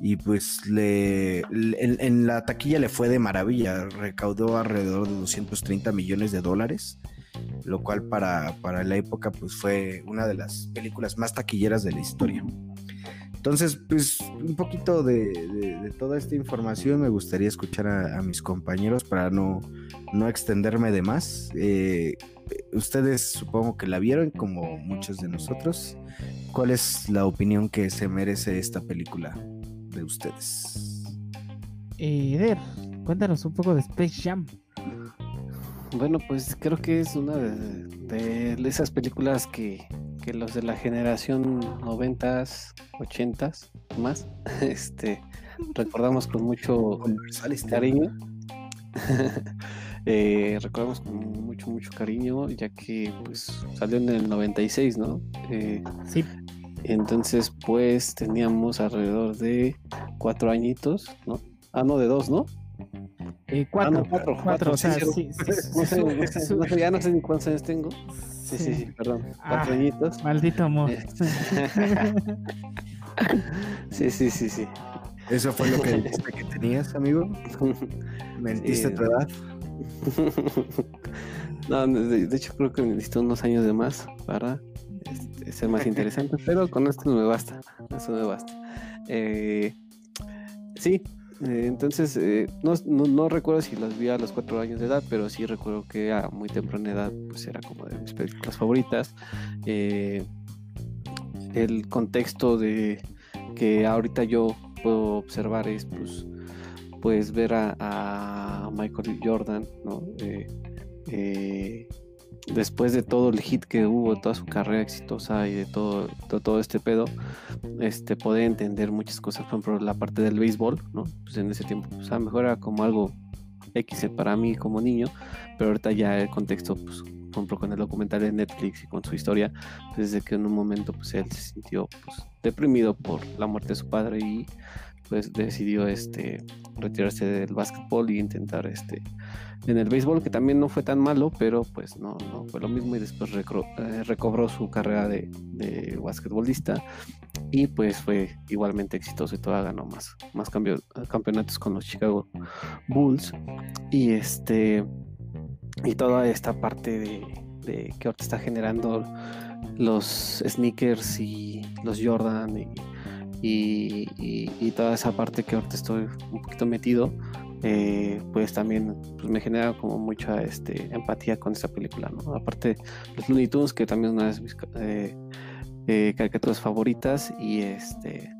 y pues le, en, la taquilla le fue de maravilla, recaudó alrededor de 230 millones de dólares, lo cual para, para la época pues fue una de las películas más taquilleras de la historia. Entonces, pues un poquito de, toda esta información me gustaría escuchar a, mis compañeros para no, no, extenderme de más. Eh, ustedes supongo que la vieron como muchos de nosotros. ¿Cuál es la opinión que se merece esta película de ustedes? Eh, Eder, cuéntanos un poco de Space Jam. Bueno, pues creo que es una de esas películas que que los de la generación 90s, 80s, más, <laughs> este, recordamos con mucho cariño. <laughs> eh, recordamos con mucho, mucho cariño, ya que pues salió en el 96, ¿no? Eh, sí. Entonces, pues teníamos alrededor de cuatro añitos, ¿no? Ah, no, de dos, ¿no? Eh, cuatro, ah, cuatro, cuatro, o sea, sí, <laughs> no, sé, no sé, ya no sé ni cuántos años tengo. Sí, sí, sí, perdón. Cuatro ah, añitos. Maldito amor. <laughs> sí, sí, sí, sí. ¿Eso fue lo que <laughs> dijiste que tenías, amigo? ¿Mentiste tu edad? no, de, hecho creo que necesito unos años de más para este, ser más interesante, <laughs> pero con esto no me basta. Eso me basta. Eh, sí, eh, entonces, eh, no, recuerdo si las vi a los cuatro años de edad, pero sí recuerdo que a muy temprana edad, pues era como de mis películas favoritas. El contexto de que ahorita yo puedo observar es, pues, pues ver a, Michael Jordan, ¿no? Después de todo el hit que hubo, toda su carrera exitosa y de todo, todo, este pedo, este, poder entender muchas cosas, por ejemplo, la parte del béisbol, ¿no? Pues en ese tiempo, pues a mejor era como algo X para mí como niño, pero ahorita ya el contexto, pues, por ejemplo, con el documental de Netflix y con su historia, pues desde que en un momento, pues él se sintió, pues, deprimido por la muerte de su padre y pues decidió este retirarse del básquetbol y intentar este en el béisbol que también no fue tan malo pero pues no, no fue lo mismo y después eh, recobró su carrera de, de y pues fue igualmente exitoso y todavía ganó más, más campeonatos con los Chicago Bulls y este y toda esta parte de, de que ahorita está generando los sneakers y los Jordan y, toda esa parte que ahorita estoy un poquito metido, eh, pues también pues me genera como mucha este, empatía con esta película, ¿no? Aparte, los Looney Tunes, que también es una de mis eh, eh, caricaturas favoritas, y este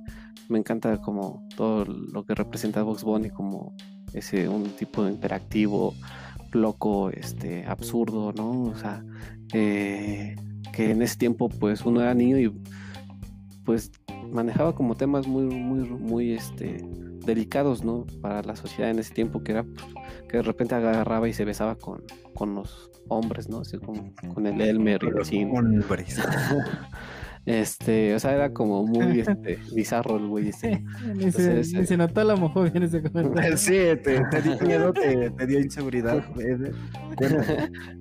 me encanta como todo lo que representa Box Bunny como ese un tipo de interactivo, loco, este, absurdo, ¿no? O sea, que en ese tiempo pues uno era niño y pues manejaba como temas muy, muy, muy este, delicados, ¿no? Para la sociedad en ese tiempo, que era pues, que de repente agarraba y se besaba con, con los hombres, ¿no? Así, con, con el Elmer y así. <laughs> Este, o sea, era como muy <laughs> este, bizarro el güey. Este. <laughs> se, se, notó la en ese comentario. <laughs> Sí, te, te dio miedo, te, te, dio inseguridad.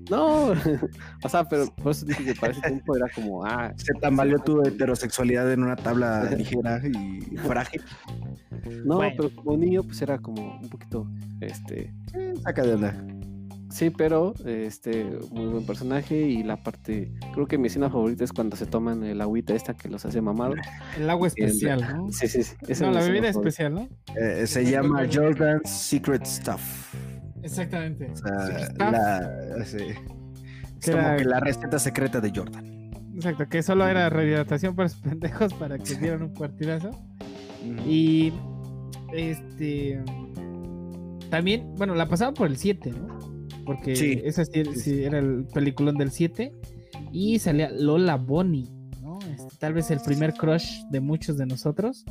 no, o sea, pero por eso dije que para ese tiempo era como, ah. Se tambaleó tu heterosexualidad en una tabla ligera y frágil. No, pero como niño, pues era como un poquito, este. Saca de onda. Sí, pero este muy buen personaje y la parte, creo que mi escena favorita es cuando se toman el agüita esta que los hace mamados. <laughs> El agua especial, ¿no? Sí, sí, sí. no, la bebida especial, ¿no? Eh, se llama Jordan's Secret Stuff. Exactamente. O sea, la, sí. Es como que la receta secreta de Jordan. Exacto, que solo era rehidratación para los <laughs> pendejos para que dieran un partidazo. Y este también, bueno, la pasaban por el 7, ¿no? Porque ese sí, era el peliculón del 7. Y salía Lola Bonnie, ¿no? tal vez el primer crush de muchos de nosotros,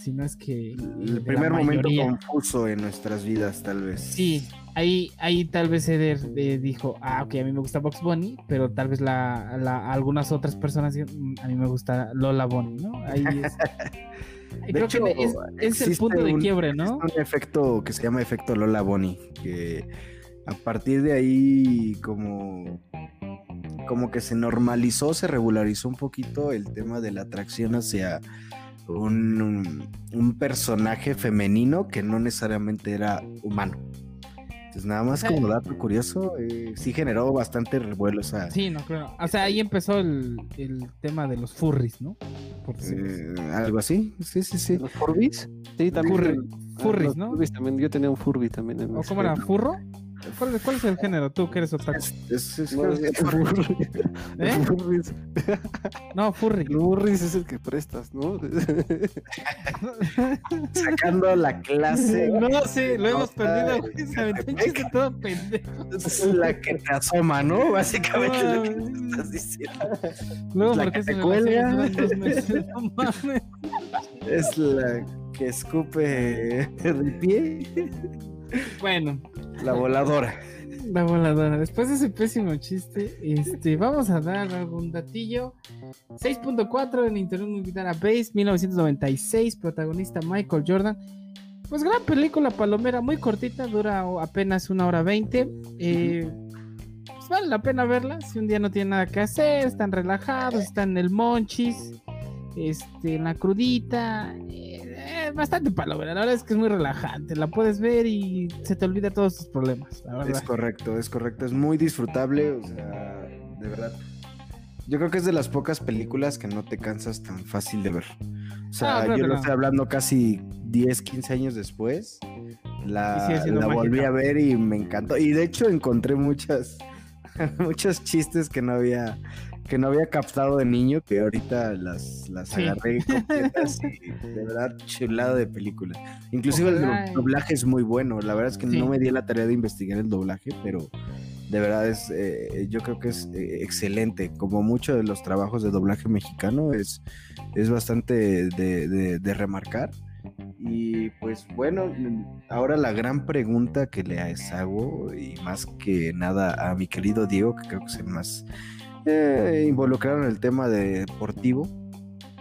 si no es que El primer momento confuso en nuestras vidas, tal vez. Sí, ahí, ahí tal vez Eder eh, dijo, ah, ok, a mí me gusta Box Bunny, pero tal vez la, la- algunas otras personas "Mm, a mí me gusta Lola Bunny, ¿no? Ahí es. <laughs> De Creo hecho, que es, es el punto de un- quiebre, ¿no? un efecto que se llama efecto Lola Bonnie, que a partir de ahí como, como que se normalizó, se regularizó un poquito el tema de la atracción hacia un, un- un personaje femenino que no necesariamente era humano. Entonces nada más O sea, como dato curioso, eh, sí generó bastante revuelo esa... Sí, no, creo. O sea, ahí empezó el, el tema de los furries, ¿no? Eh, algo así, sí, sí, sí. ¿Los Furbis? Sí, también. Furry- Ah, furries, ¿no? También. Yo tenía un Furby también. En ¿O cómo era? ¿Furro? ¿Cuál, es- cuál es el género? Tú que eres otaku. Es- es- No, es- Furry. <laughs> ¿Eh? Furries. No, furry. El Furries es el que prestas, ¿no? <laughs> sacando la clase. No, sí, lo hemos perdido. Se aventó un chiste todo pendejo. Es la que te asoma, ¿no? Básicamente es lo que No, me estás diciendo. Luego, La ¿por qué que se te cuelga. dos meses? No mames. Es la que escupe de pie. Bueno, La voladora. la voladora. Después de ese pésimo chiste, este, vamos a dar algún datillo. 6.4 en Internet Movie Database, 1996, protagonista Michael Jordan. Pues gran película palomera, muy cortita, dura apenas una hora 20. Eh, pues vale la pena verla si un día no tienen nada que hacer, están relajados, están en el monchis, este, en la crudita. eh, eh, bastante palomera, la verdad es que es muy relajante. La puedes ver y se te olvida todos tus problemas, la Es correcto, es correcto. Es muy disfrutable, o sea, de verdad. Yo creo que es de las pocas películas que no te cansas tan fácil de ver. O sea, Ah, claro yo lo no. estoy hablando casi 10, 15 años después. La, la volví a ver y me encantó. Y de hecho encontré muchas, <laughs> muchos chistes que no había que no había captado de niño, que ahorita las, las Sí. agarré <laughs> completas y de verdad chulada de película. Inclusive Ojalá, el do- doblaje es muy bueno. La verdad es que Sí. no me di la tarea de investigar el doblaje, pero de verdad es, eh, yo creo que es eh, excelente. Como muchos de los trabajos de doblaje mexicano, es, es bastante de, de- de remarcar. Y pues bueno, ahora la gran pregunta que le hago, y más que nada a mi querido Diego, que creo que es el más eh, involucrado en el tema de deportivo,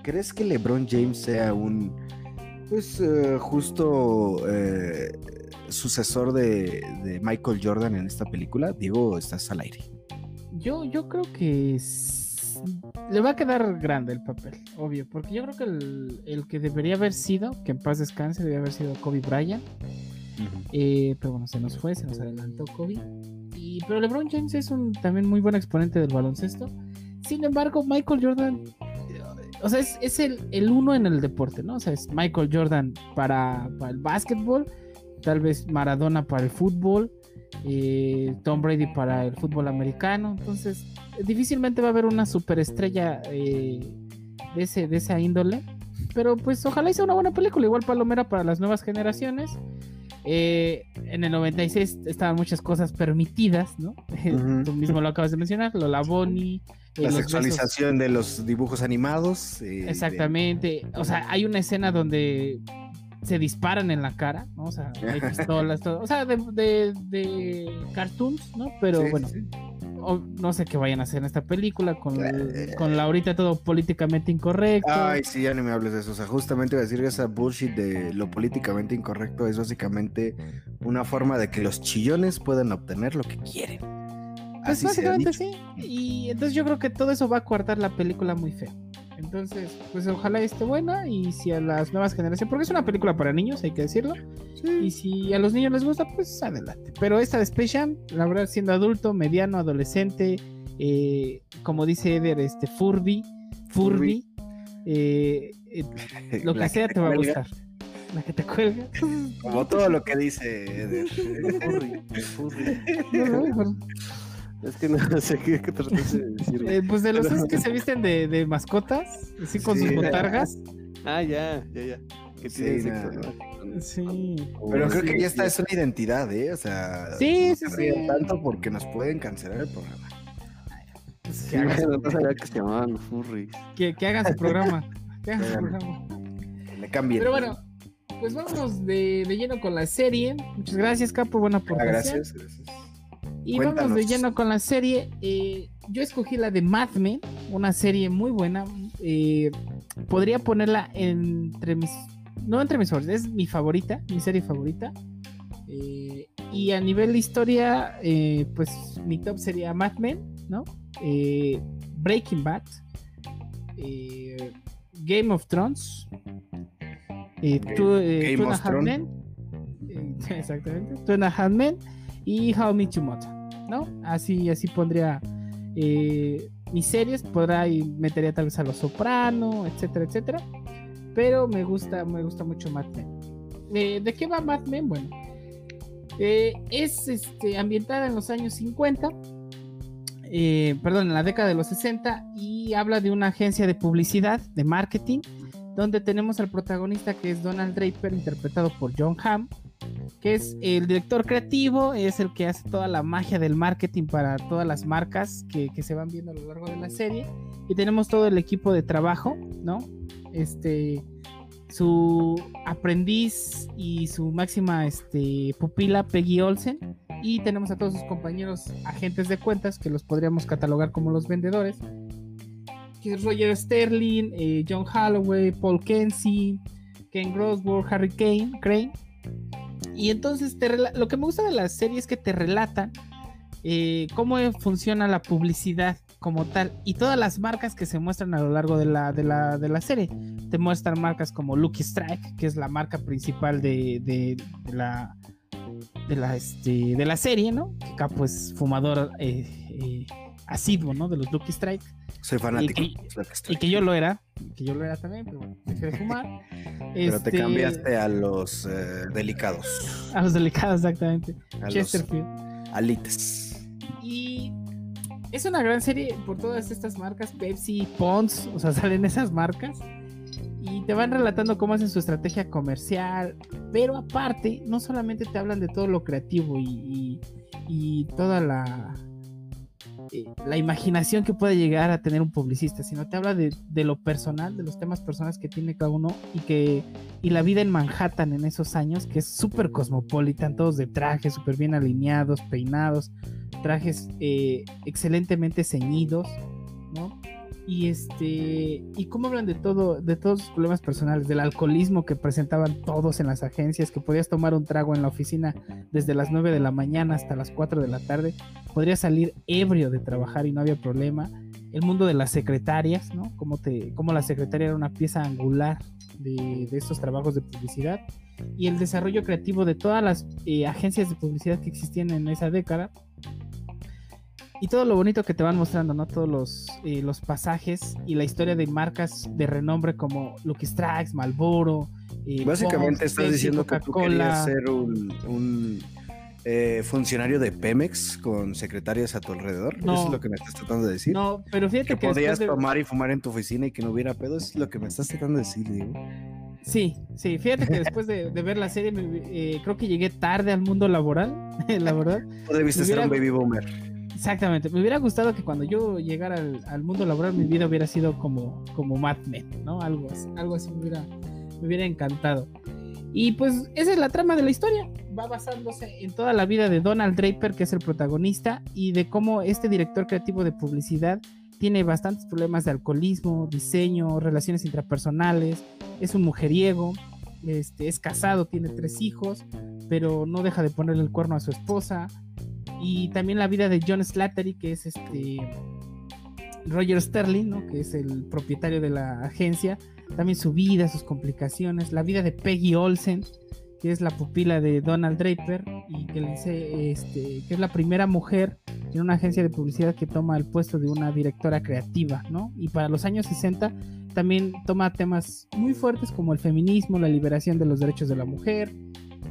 ¿crees que LeBron James sea un, pues eh, justo eh, sucesor de, de Michael Jordan en esta película? Diego, estás al aire. Yo, yo creo que s- le va a quedar grande el papel, obvio, porque yo creo que el, el que debería haber sido, que en paz descanse, debería haber sido Kobe Bryant, eh, pero bueno, se nos fue, se nos adelantó Kobe. Y, pero LeBron James es un también muy buen exponente del baloncesto. Sin embargo, Michael Jordan, eh, o sea, es, el, uno en el deporte, ¿no? O sea, es Michael Jordan para, para el básquetbol, tal vez Maradona para el fútbol, eh, Tom Brady para el fútbol americano. Entonces, difícilmente va a haber una superestrella eh, de, ese, de esa índole. Pero pues ojalá sea una buena película, igual Palomera para las nuevas generaciones. Eh, en el 96 estaban muchas cosas permitidas, ¿no? <laughs> Tú mismo lo acabas de mencionar, Lola Bonnie. eh, La sexualización de los dibujos animados. eh, de- Exactamente. O sea, hay una escena donde se disparan en la cara, ¿no? O sea, hay <laughs> pistolas, todo. O sea, de, de, de cartoons, ¿no? Pero Sí, bueno, sí. No sé qué vayan a hacer en esta película con, Eh. con la ahorita todo políticamente incorrecto. Ay, sí, ya ni me hables de eso. O sea, justamente iba a decir que esa bullshit de lo políticamente incorrecto es básicamente una forma de que los chillones puedan obtener lo que quieren. Pues Así básicamente sí. Y entonces yo creo que todo eso va a coartar la película muy feo. Entonces, pues ojalá esté buena y si a las nuevas generaciones, porque es una película para niños, hay que decirlo. Y si a los niños les gusta, pues adelante. Pero esta de Space Jam, la verdad, siendo adulto, mediano, adolescente, eh, como dice Eder, este Furby, Furby, eh, eh, lo <laughs> que sea te te va a gustar. La que te cuelga. Como todo lo que dice Eder. <laughs> No, no, por- Es que no <laughs> sé qué, qué trataste de decir. eh, pues de los que se visten de, de mascotas, así con Sí. sus botargas. Ah, ya, ya, ya. Que Sí, tienen nada. sexo, ¿no? Sí. Pero creo Sí, que ya sí. está, es una identidad, ¿eh? O sea, Sí, no sí, se sí. tanto porque nos pueden cancelar el programa. Pues Sí, que, hagan <laughs> no que se llamaban los furries. que- que hagan su programa. que hagan su programa. Que le cambien. Pero bueno, pues vámonos de, de lleno con la serie. Muchas gracias, Capo, buena Ah, aportación. gracias, gracias. Y vamos de lleno con la serie. Eh, yo escogí la de Mad Men, una serie muy buena. Eh, podría ponerla entre mis. No entre mis favoritas, es mi favorita, mi serie favorita. Eh, y a nivel de historia, pues mi top sería Mad Men, ¿no? Breaking Bad, Game of Thrones, Game- Two, Game Two of Thrones. <laughs> Exactamente, Two and a Half Men y How I Met Your Mother, ¿no? Así, así pondría eh, mis series, podrá y metería tal vez a Los Soprano, etcétera, etcétera. Pero me gusta, me gusta mucho Mad Men. Eh, ¿De qué va Mad Men? Bueno, eh, es este, ambientada en los años 50, eh, perdón, en la década de los 60 y habla de una agencia de publicidad, de marketing, donde tenemos al protagonista que es Donald Draper, interpretado por John Hamm, que es el director creativo, es el que hace toda la magia del marketing para todas las marcas que, se van viendo a lo largo de la serie. Y tenemos todo el equipo de trabajo, ¿no? Este, su aprendiz y su máxima este, pupila, Peggy Olsen. Y tenemos a todos sus compañeros agentes de cuentas, que los podríamos catalogar como los vendedores. Es Roger Sterling, eh, John Holloway, Paul Kenzie, Ken Grosborg, Harry Kane, Crane. Y entonces te lo que me gusta de la serie es que te relatan eh, cómo funciona la publicidad como tal y todas las marcas que se muestran a lo largo de la, de la, de la serie. Te muestran marcas como Lucky Strike, que es la marca principal de, de- de la de la, este, de la serie, ¿no? Que acá pues fumador eh, eh, asiduo, ¿no? De los Lucky Strike. Soy fanático. Que. Y que yo lo era, que yo lo era también, pero bueno, dejé de fumar. <laughs> Pero te Este, cambiaste a los eh, delicados. A los delicados, exactamente. A Chesterfield. alites. Y es una gran serie por todas estas marcas, Pepsi, Pons, o sea, <laughs> salen esas marcas. Y te van relatando cómo hacen su estrategia comercial. Pero aparte, no solamente te hablan de todo lo creativo y, y- y toda la, la imaginación que puede llegar a tener un publicista, sino te habla de, lo personal, de los temas personales que tiene cada uno y que y la vida en Manhattan en esos años, que es súper cosmopolitan, todos de traje, súper bien alineados, peinados, trajes eh, excelentemente ceñidos. Y este, y cómo hablan de todo, de todos sus problemas personales, del alcoholismo que presentaban todos en las agencias, que podías tomar un trago en la oficina desde las 9 de la mañana hasta las 4 de la tarde, podrías salir ebrio de trabajar y no había problema. El mundo de las secretarias, ¿no? Cómo, te, cómo la secretaria era una pieza angular de, de estos trabajos de publicidad y el desarrollo creativo de todas las eh, agencias de publicidad que existían en esa década y todo lo bonito que te van mostrando, ¿no? Todos los, eh, los pasajes y la historia de marcas de renombre como Lucky Strikes, Malboro. eh, Básicamente estás Pepsi, diciendo que tú querías ser un, un, eh, funcionario de Pemex con secretarias a tu alrededor. No. Eso es lo que me estás tratando de decir. No, pero fíjate que que, podías de- tomar y fumar en tu oficina y que no hubiera pedo. Eso es lo que me estás tratando de decir, Diego. Sí, sí, fíjate que después de, de ver la serie, me- eh, creo que llegué tarde al mundo laboral, <laughs> la verdad. Tú debiste ser un hubiera- baby boomer. Exactamente, me hubiera gustado que cuando yo llegara al, mundo laboral mi vida hubiera sido como, como Mad Men, ¿no? Algo así, algo así me hubiera, me hubiera encantado. Y pues esa es la trama de la historia, va basándose en toda la vida de Donald Draper, que es el protagonista, y de cómo este director creativo de publicidad tiene bastantes problemas de alcoholismo, diseño, relaciones intrapersonales, es un mujeriego, este, es casado, tiene tres hijos, pero no deja de ponerle el cuerno a su esposa. Y también la vida de John Slattery, que es este Roger Sterling, ¿no? que es el propietario de la agencia. También su vida, sus complicaciones. La vida de Peggy Olsen, que es la pupila de Donald Draper y que le dice este, que es la primera mujer en una agencia de publicidad que toma el puesto de una directora creativa, ¿no? Y para los años 60 también toma temas muy fuertes como el feminismo, la liberación de los derechos de la mujer,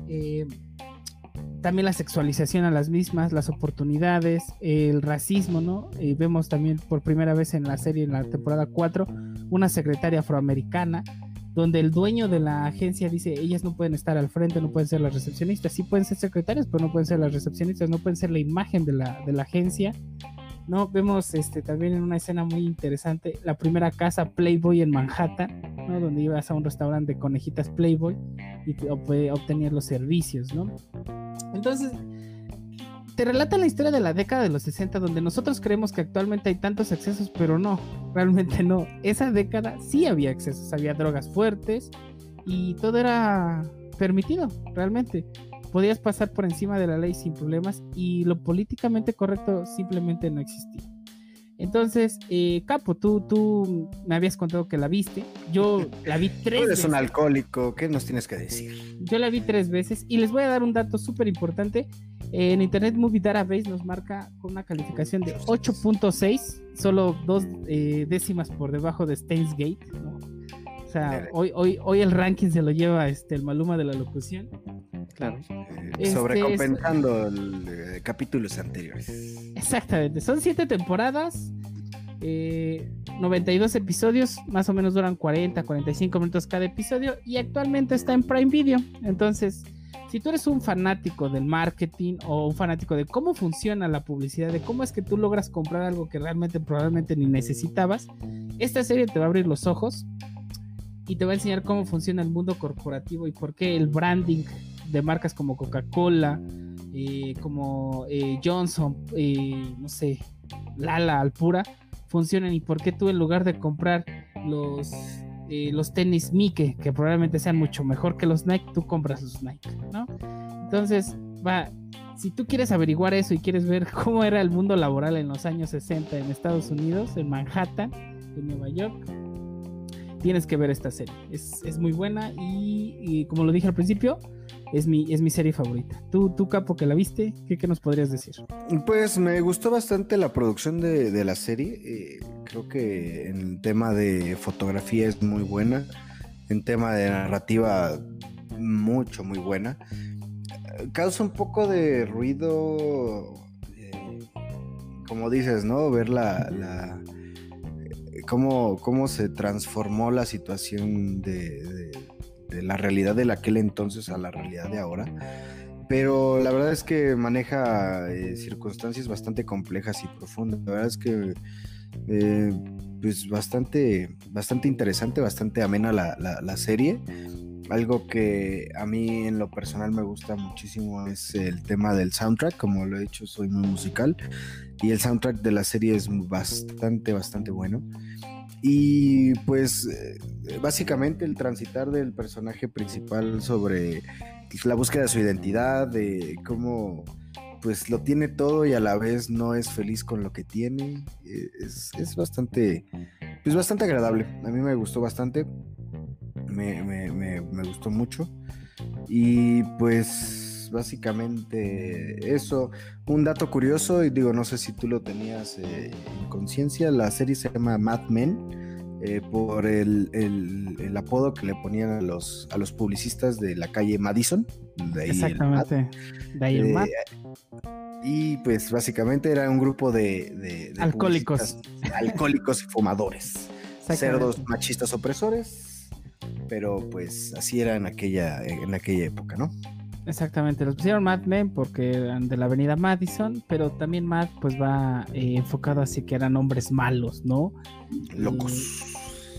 eh, también la sexualización a las mismas, las oportunidades, el racismo, ¿no? Eh, vemos también por primera vez en la serie, en la temporada 4, una secretaria afroamericana, donde el dueño de la agencia dice, ellas no pueden estar al frente, no pueden ser las recepcionistas, sí pueden ser secretarias, pero no pueden ser las recepcionistas, no pueden ser la imagen de la, de la agencia. ¿no? Vemos este, también en una escena muy interesante la primera casa Playboy en Manhattan, ¿no? Donde ibas a un restaurante de conejitas Playboy y te obtenías los servicios, ¿no? Entonces, te relata la historia de la década de los 60, donde nosotros creemos que actualmente hay tantos excesos, pero no, realmente no. Esa década sí había excesos, había drogas fuertes y todo era permitido, realmente podías pasar por encima de la ley sin problemas y lo políticamente correcto simplemente no existía. Entonces, eh, Capo, tú, tú me habías contado que la viste. Yo <laughs> la vi tres Tú eres un alcohólico, ¿qué nos tienes que decir? Yo la vi tres veces y les voy a dar un dato súper importante. En Internet Movie Database nos marca con una calificación de 8.6, solo dos eh, décimas por debajo de Steins Gate. O sea, hoy, hoy, hoy el ranking se lo lleva este, el Maluma de la locución. Claro. Eh, este, sobrecompensando eh, capítulos anteriores. Exactamente, son siete temporadas, 92 eh, episodios, más o menos duran 40, 45 minutos cada episodio y actualmente está en Prime Video. Entonces, si tú eres un fanático del marketing o un fanático de cómo funciona la publicidad, de cómo es que tú logras comprar algo que realmente probablemente ni necesitabas, esta serie te va a abrir los ojos y te va a enseñar cómo funciona el mundo corporativo y por qué el branding de marcas como Coca-Cola, eh, como eh, Johnson, eh, no sé, Lala, Alpura, funcionan y por qué tú en lugar de comprar los, los tenis Mike, que probablemente sean mucho mejor que los Nike, tú compras los Nike, ¿no? Entonces, va, si tú quieres averiguar eso y quieres ver <laughs> cómo era el mundo laboral en los años 60 en Estados Unidos, en Manhattan, en Nueva York, tienes que ver esta serie. Es, muy buena y, como lo dije al principio, es mi, es mi serie favorita. ¿Tú, tú, Capo, que la viste, ¿qué, nos podrías decir? Pues me gustó bastante la producción de, la serie. Eh, creo que en tema de fotografía es muy buena. En tema de narrativa, mucho, muy buena. Causa un poco de ruido, eh, como dices, ¿no? Ver la, la eh, cómo, cómo, se transformó la situación de, de la realidad de aquel entonces a la realidad de ahora. Pero la verdad es que maneja eh, circunstancias bastante complejas y profundas. La verdad es que eh, pues bastante, bastante interesante, bastante amena la, la, serie. Algo que a mí en lo personal me gusta muchísimo es el tema del soundtrack, como lo he dicho, soy muy musical y el soundtrack de la serie es bastante, bastante bueno. Y pues eh, básicamente el transitar del personaje principal sobre la búsqueda de su identidad, de cómo pues lo tiene todo y a la vez no es feliz con lo que tiene, eh, es, bastante, pues bastante agradable. A mí me gustó bastante, me, me, gustó mucho. Y pues básicamente eso. Un dato curioso, y digo, no sé si tú lo tenías eh, en conciencia, la serie se llama Mad Men eh, por el, el, apodo que le ponían a los, a los publicistas de la calle Madison. De ahí Exactamente. De ahí el eh, Y pues básicamente era un grupo de, alcohólicos. Alcohólicos y fumadores. Cerdos machistas opresores. Pero pues así era en aquella, en aquella época, ¿no? Exactamente, los pusieron Mad Men porque eran de la avenida Madison, pero también Mad pues va eh, enfocado así que eran hombres malos, ¿no? Locos.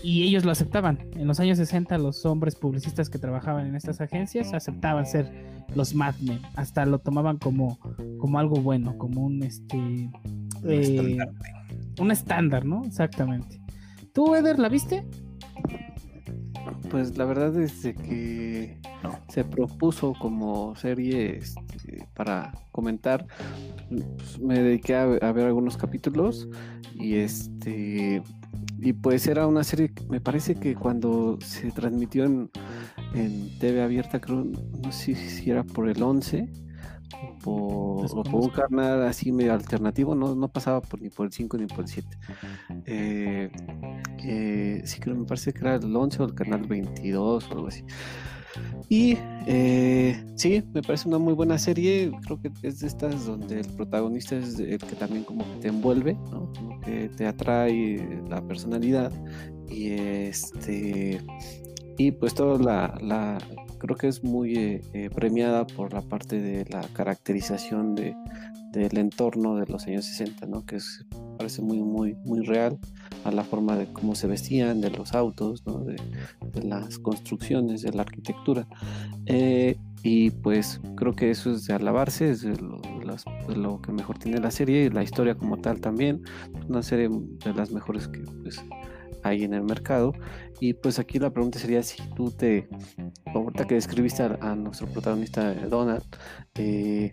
Y, ellos lo aceptaban. En los años 60 los hombres publicistas que trabajaban en estas agencias aceptaban ser los Mad Men, hasta lo tomaban como, como algo bueno, como un este un, eh, un estándar, ¿no? Exactamente. ¿Tú, Eder, la viste? Pues la verdad es que se propuso como serie este, para comentar. Pues, me dediqué a, ver algunos capítulos y este y pues era una serie me parece que cuando se transmitió en, en TV abierta creo no sé si era por el 11 o por, un canal así medio alternativo, no, no pasaba por, ni por el 5 ni por el 7. Eh, eh, sí, creo, me parece que era el 11 o el canal 22 o algo así. Y eh, sí, me parece una muy buena serie. Creo que es de estas donde el protagonista es el que también como que te envuelve, ¿no? Como que te atrae la personalidad. Y este. Y pues toda la, creo que es muy eh, eh, premiada por la parte de la caracterización de, del entorno de los años 60, ¿no? Que es, parece muy, muy, muy real a la forma de cómo se vestían, de los autos, ¿no? de, las construcciones, de la arquitectura. Eh, y pues creo que eso es de alabarse, es de lo, lo que mejor tiene la serie y la historia como tal también. Una serie de las mejores que pues, hay en el mercado. Y pues aquí la pregunta sería si tú te, ahorita que describiste a, nuestro protagonista eh, Donald, eh,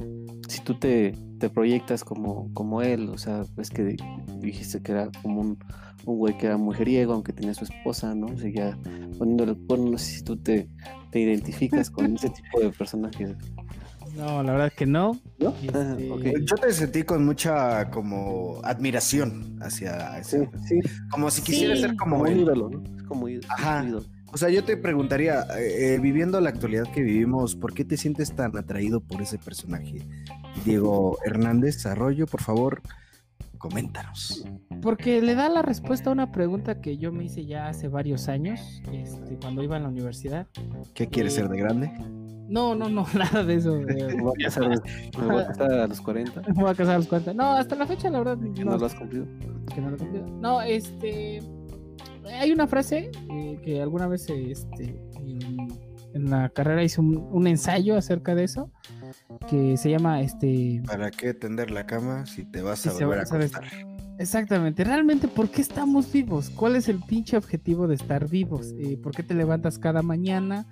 si tú te, te proyectas como, como él, o sea, es que di- dijiste que era como un, un güey que era mujeriego, aunque tenía su esposa, ¿no? Seguía poniéndole el cuerno, no sé si tú te, te identificas con ese tipo de personajes. No, la verdad que no. ¿No? Este, Ah. Yo te sentí con mucha como admiración hacia ese, sí, como si quisiera Sí. ser como como él. ídolo, ¿no? Es como ídolo. Ajá. O sea, yo te preguntaría, eh, eh, viviendo la actualidad que vivimos, ¿por qué te sientes tan atraído por ese personaje? Diego Hernández Arroyo, por favor, coméntanos. Porque le da la respuesta a una pregunta que yo me hice ya hace varios años, este, cuando iba en la universidad. ¿Qué quieres Eh, ser de grande? No, no, no, <laughs> nada de eso. Me voy a casar, me voy a casar a los 40. Me voy a casar a los 40. No, hasta la fecha, la verdad, que no, no lo has cumplido. que no lo he cumplido. No, este. Hay una frase eh, que alguna vez este, en, en la carrera hice un, un ensayo acerca de eso, que se llama este. ¿Para qué tender la cama si te vas a volver va- a acostar? Exactamente, realmente, ¿por qué estamos vivos? ¿Cuál es el pinche objetivo de estar vivos? Eh, ¿Por qué te levantas cada mañana?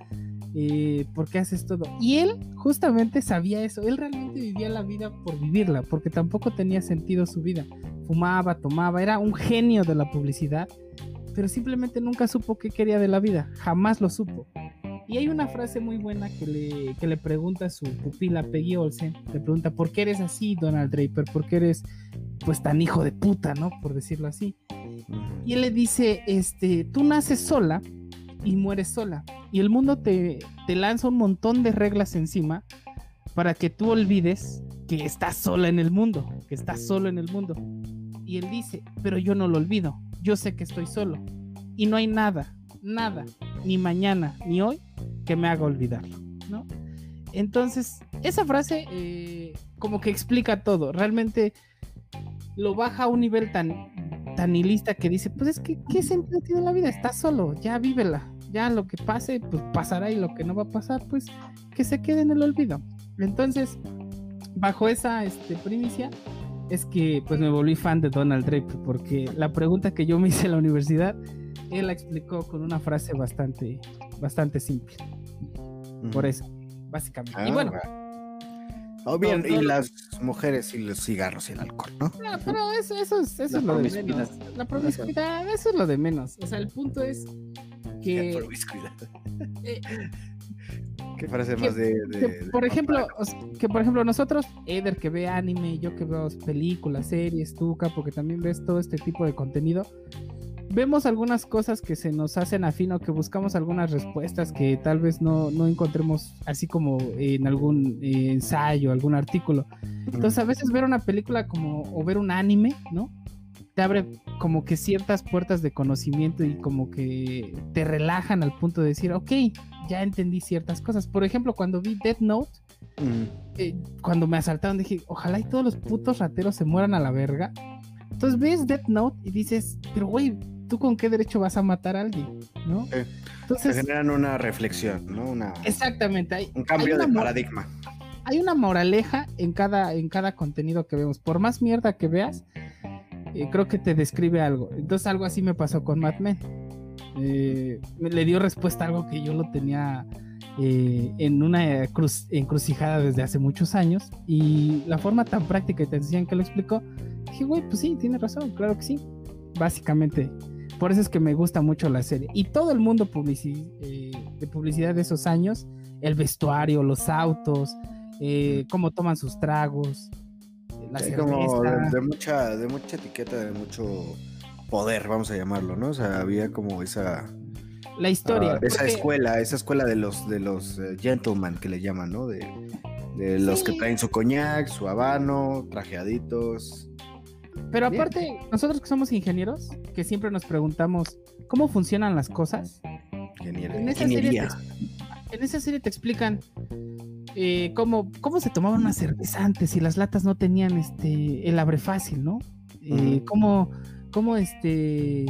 Eh, ¿Por qué haces todo? Y él justamente sabía eso, él realmente vivía la vida por vivirla, porque tampoco tenía sentido su vida. Fumaba, tomaba, era un genio de la publicidad, pero simplemente nunca supo qué quería de la vida, jamás lo supo. Y hay una frase muy buena que le, que le pregunta a su pupila Peggy Olsen, le pregunta, ¿por qué eres así, Donald Draper? ¿Por qué eres pues tan hijo de puta, ¿no? Por decirlo así. Y él le dice, este, tú naces sola y mueres sola. Y el mundo te, te lanza un montón de reglas encima para que tú olvides que estás sola en el mundo, que estás solo en el mundo. Él dice, pero yo no lo olvido, yo sé que estoy solo. Y no hay nada, nada, ni mañana, ni hoy, que me haga olvidarlo, ¿no? Entonces, esa frase eh, como que explica todo. Realmente lo baja a un nivel tan, tan nihilista que dice, pues es que, ¿qué sentido tiene la vida? Estás solo, ya vívela. Ya lo que pase, pues pasará y lo que no va a pasar, pues que se quede en el olvido. Entonces, bajo esa este, primicia, es que pues me volví fan de Donald Draper, porque la pregunta que yo me hice en la universidad, él la explicó con una frase bastante, bastante simple. Por eso, básicamente. y Ah, bueno, Oh, bien, No, y no, las mujeres y los cigarros y el alcohol, ¿no? Ah, pero eso, eso es, eso La es lo de menos. La promiscuidad, eso es lo de menos. O sea, el punto es que, Promiscuidad. eh, Qué frase que- más de. que, de- de por ejemplo, que por ejemplo nosotros, Eder que ve anime, yo que veo películas, series, tú, Capo, que también ves todo este tipo de contenido, vemos algunas cosas que se nos hacen afín o que buscamos algunas respuestas que tal vez no, no encontremos así como en algún eh, ensayo, algún artículo. Entonces a veces ver una película como o ver un anime, ¿no? Te abre como que ciertas puertas de conocimiento y como que te relajan al punto de decir, ok, ya entendí ciertas cosas. Por ejemplo, cuando vi Death Note, Mm. eh, cuando me asaltaron dije, ojalá y todos los putos rateros se mueran a la verga. Entonces ves Death Note y dices, pero güey, ¿tú con qué derecho vas a matar a alguien? ¿No? Sí. Se Entonces, generan una reflexión, ¿no? Una, exactamente, hay, un cambio hay de paradigma. hay una moraleja en cada, en cada contenido que vemos. Por más mierda que veas, eh, creo que te describe algo. Entonces algo así me pasó con Mad Men. Eh, me le dio respuesta a algo que yo lo tenía eh, en una cruz- encrucijada desde hace muchos años. Y la forma tan práctica y tan sencilla en que lo explicó, dije, güey, pues sí, tiene razón, claro que sí. Básicamente, por eso es que me gusta mucho la serie. Y todo el mundo publici- eh, de publicidad de esos años, el vestuario, los autos, cómo toman sus tragos, la Sí, como de, de mucha, de mucha etiqueta, de mucho poder, vamos a llamarlo, ¿no? O sea, había como esa, la historia. ah, esa porque- escuela, esa escuela de los de los eh, gentlemen que le llaman, ¿no? De, de los que traen su coñac, su habano, trajeaditos. Pero Bien. aparte, nosotros que somos ingenieros, que siempre nos preguntamos cómo funcionan las cosas, Ingeniera- en esa, serie Ingeniería. te, en esa serie te explican eh, cómo, cómo se tomaban una cerveza antes y las latas no tenían este el abre fácil, ¿no? Eh, cómo, cómo este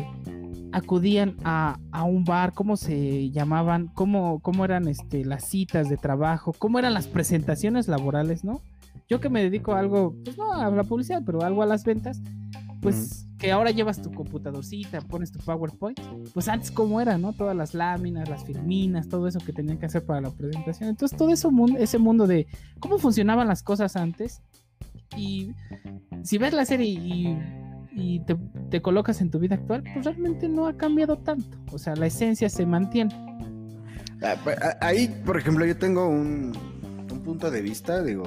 acudían a, un bar, cómo se llamaban, cómo, cómo eran este, las citas de trabajo, cómo eran las presentaciones laborales, ¿no? Yo que me dedico a algo, pues no a la publicidad, pero algo a las ventas, pues que ahora llevas tu computadorcita, pones tu PowerPoint, pues antes cómo era, ¿no? Todas las láminas, las filminas, todo eso que tenían que hacer para la presentación. Entonces todo eso, ese mundo de cómo funcionaban las cosas antes y si ves la serie y y te, colocas en tu vida actual, pues realmente no ha cambiado tanto. O sea, la esencia se mantiene. Ah, pues, ahí, por ejemplo, yo tengo un, punto de vista, digo,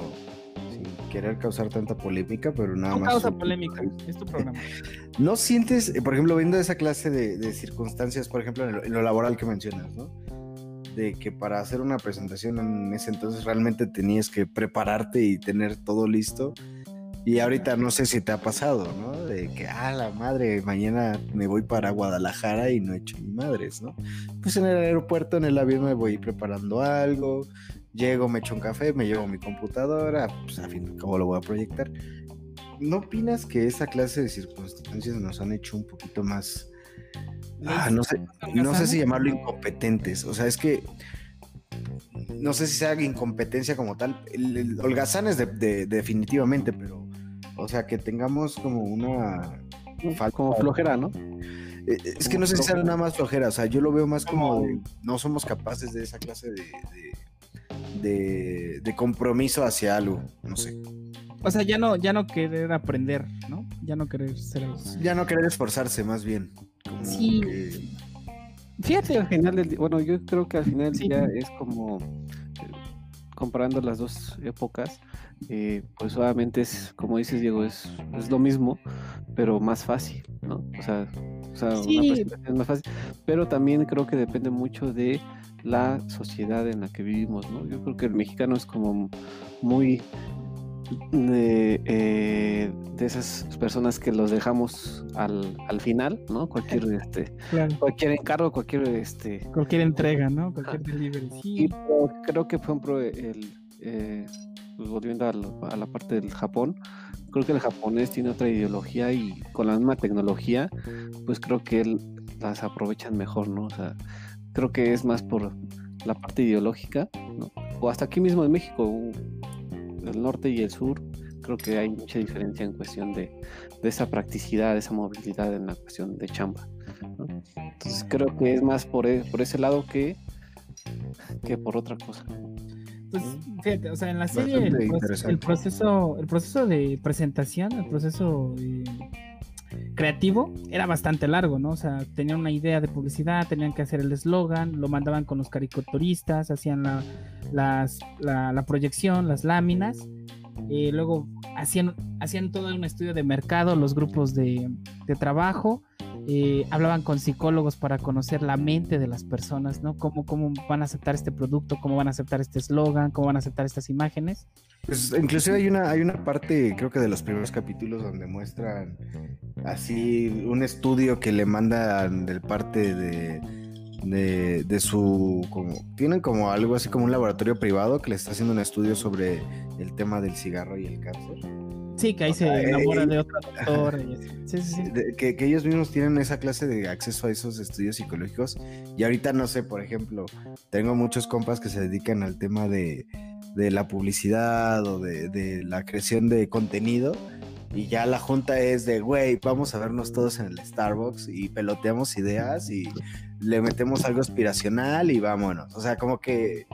sin querer causar tanta polémica, pero nada no más. causa polémica, es tu programa. <laughs> ¿No sientes, por ejemplo, viendo esa clase de, circunstancias, por ejemplo, en lo, laboral que mencionas, ¿no? de que para hacer una presentación en ese entonces realmente tenías que prepararte y tener todo listo y ahorita no sé si te ha pasado, ¿no? De que, ah, la madre, mañana me voy para Guadalajara y no he hecho ni madres, ¿no? Pues en el aeropuerto, en el avión me voy preparando algo, llego, me echo un café, me llevo mi computadora, pues a fin, ¿cómo lo voy a proyectar? ¿No opinas que esa clase de circunstancias nos han hecho un poquito más... Ah, no sé, no sé si llamarlo incompetentes. O sea, es que no sé si sea incompetencia como tal. El, holgazán es de, definitivamente, pero o sea, que tengamos como una... Como flojera, ¿no? Eh, es que no sé si sea nada más flojera, o sea, yo lo veo más como no somos capaces de esa clase de, de, compromiso hacia algo, no sé. O sea, ya no, ya no querer aprender, ¿no? Ya no querer ser Ya no querer esforzarse, más bien. sí. Fíjate, al final del bueno, yo creo que al final del día es como eh, comparando las dos épocas, eh, pues obviamente es, como dices Diego, es, es, lo mismo, pero más fácil, ¿no? O sea, o sea una presentación es más fácil, pero también creo que depende mucho de la sociedad en la que vivimos, ¿no? Yo creo que el mexicano es como muy de, eh, de esas personas que los dejamos al, al final, ¿no? Cualquier este cualquier encargo, cualquier este cualquier entrega, ¿no? Cualquier delivery. Y creo que fue el eh, pues volviendo a, la parte del Japón, creo que el japonés tiene otra ideología y con la misma tecnología, pues creo que las aprovechan mejor, ¿no? O sea, creo que es más por la parte ideológica, ¿no? O hasta aquí mismo en México, el norte y el sur, creo que hay mucha diferencia en cuestión de, esa practicidad, de esa movilidad en la cuestión de chamba. Entonces creo que es más por, e, por ese lado que, que por otra cosa. Pues fíjate, o sea, en la serie el, proceso, el proceso de presentación, el proceso eh, creativo era bastante largo, ¿no? O sea, tenían una idea de publicidad, tenían que hacer el eslogan, lo mandaban con los caricaturistas, hacían la, la, proyección, las láminas, y luego hacían, hacían todo un estudio de mercado, los grupos de, de trabajo, hablaban con psicólogos para conocer la mente de las personas, ¿no? Cómo, cómo van a aceptar este producto, cómo van a aceptar este eslogan, cómo van a aceptar estas imágenes. Pues inclusive hay una, hay una parte, creo que de los primeros capítulos, donde muestran así un estudio que le mandan del parte de, de, de, su como tienen como algo así como un laboratorio privado que le está haciendo un estudio sobre el tema del cigarro y el cáncer Sí, que ahí se enamora de otro doctor. Sí, sí, sí. que, ellos mismos tienen esa clase de acceso a esos estudios psicológicos. Y ahorita no sé, por ejemplo, tengo muchos compas que se dedican al tema de, la publicidad o de, la creación de contenido. Y ya la junta es de, güey, vamos a vernos todos en el Starbucks y peloteamos ideas y le metemos algo aspiracional y vámonos. O sea, como que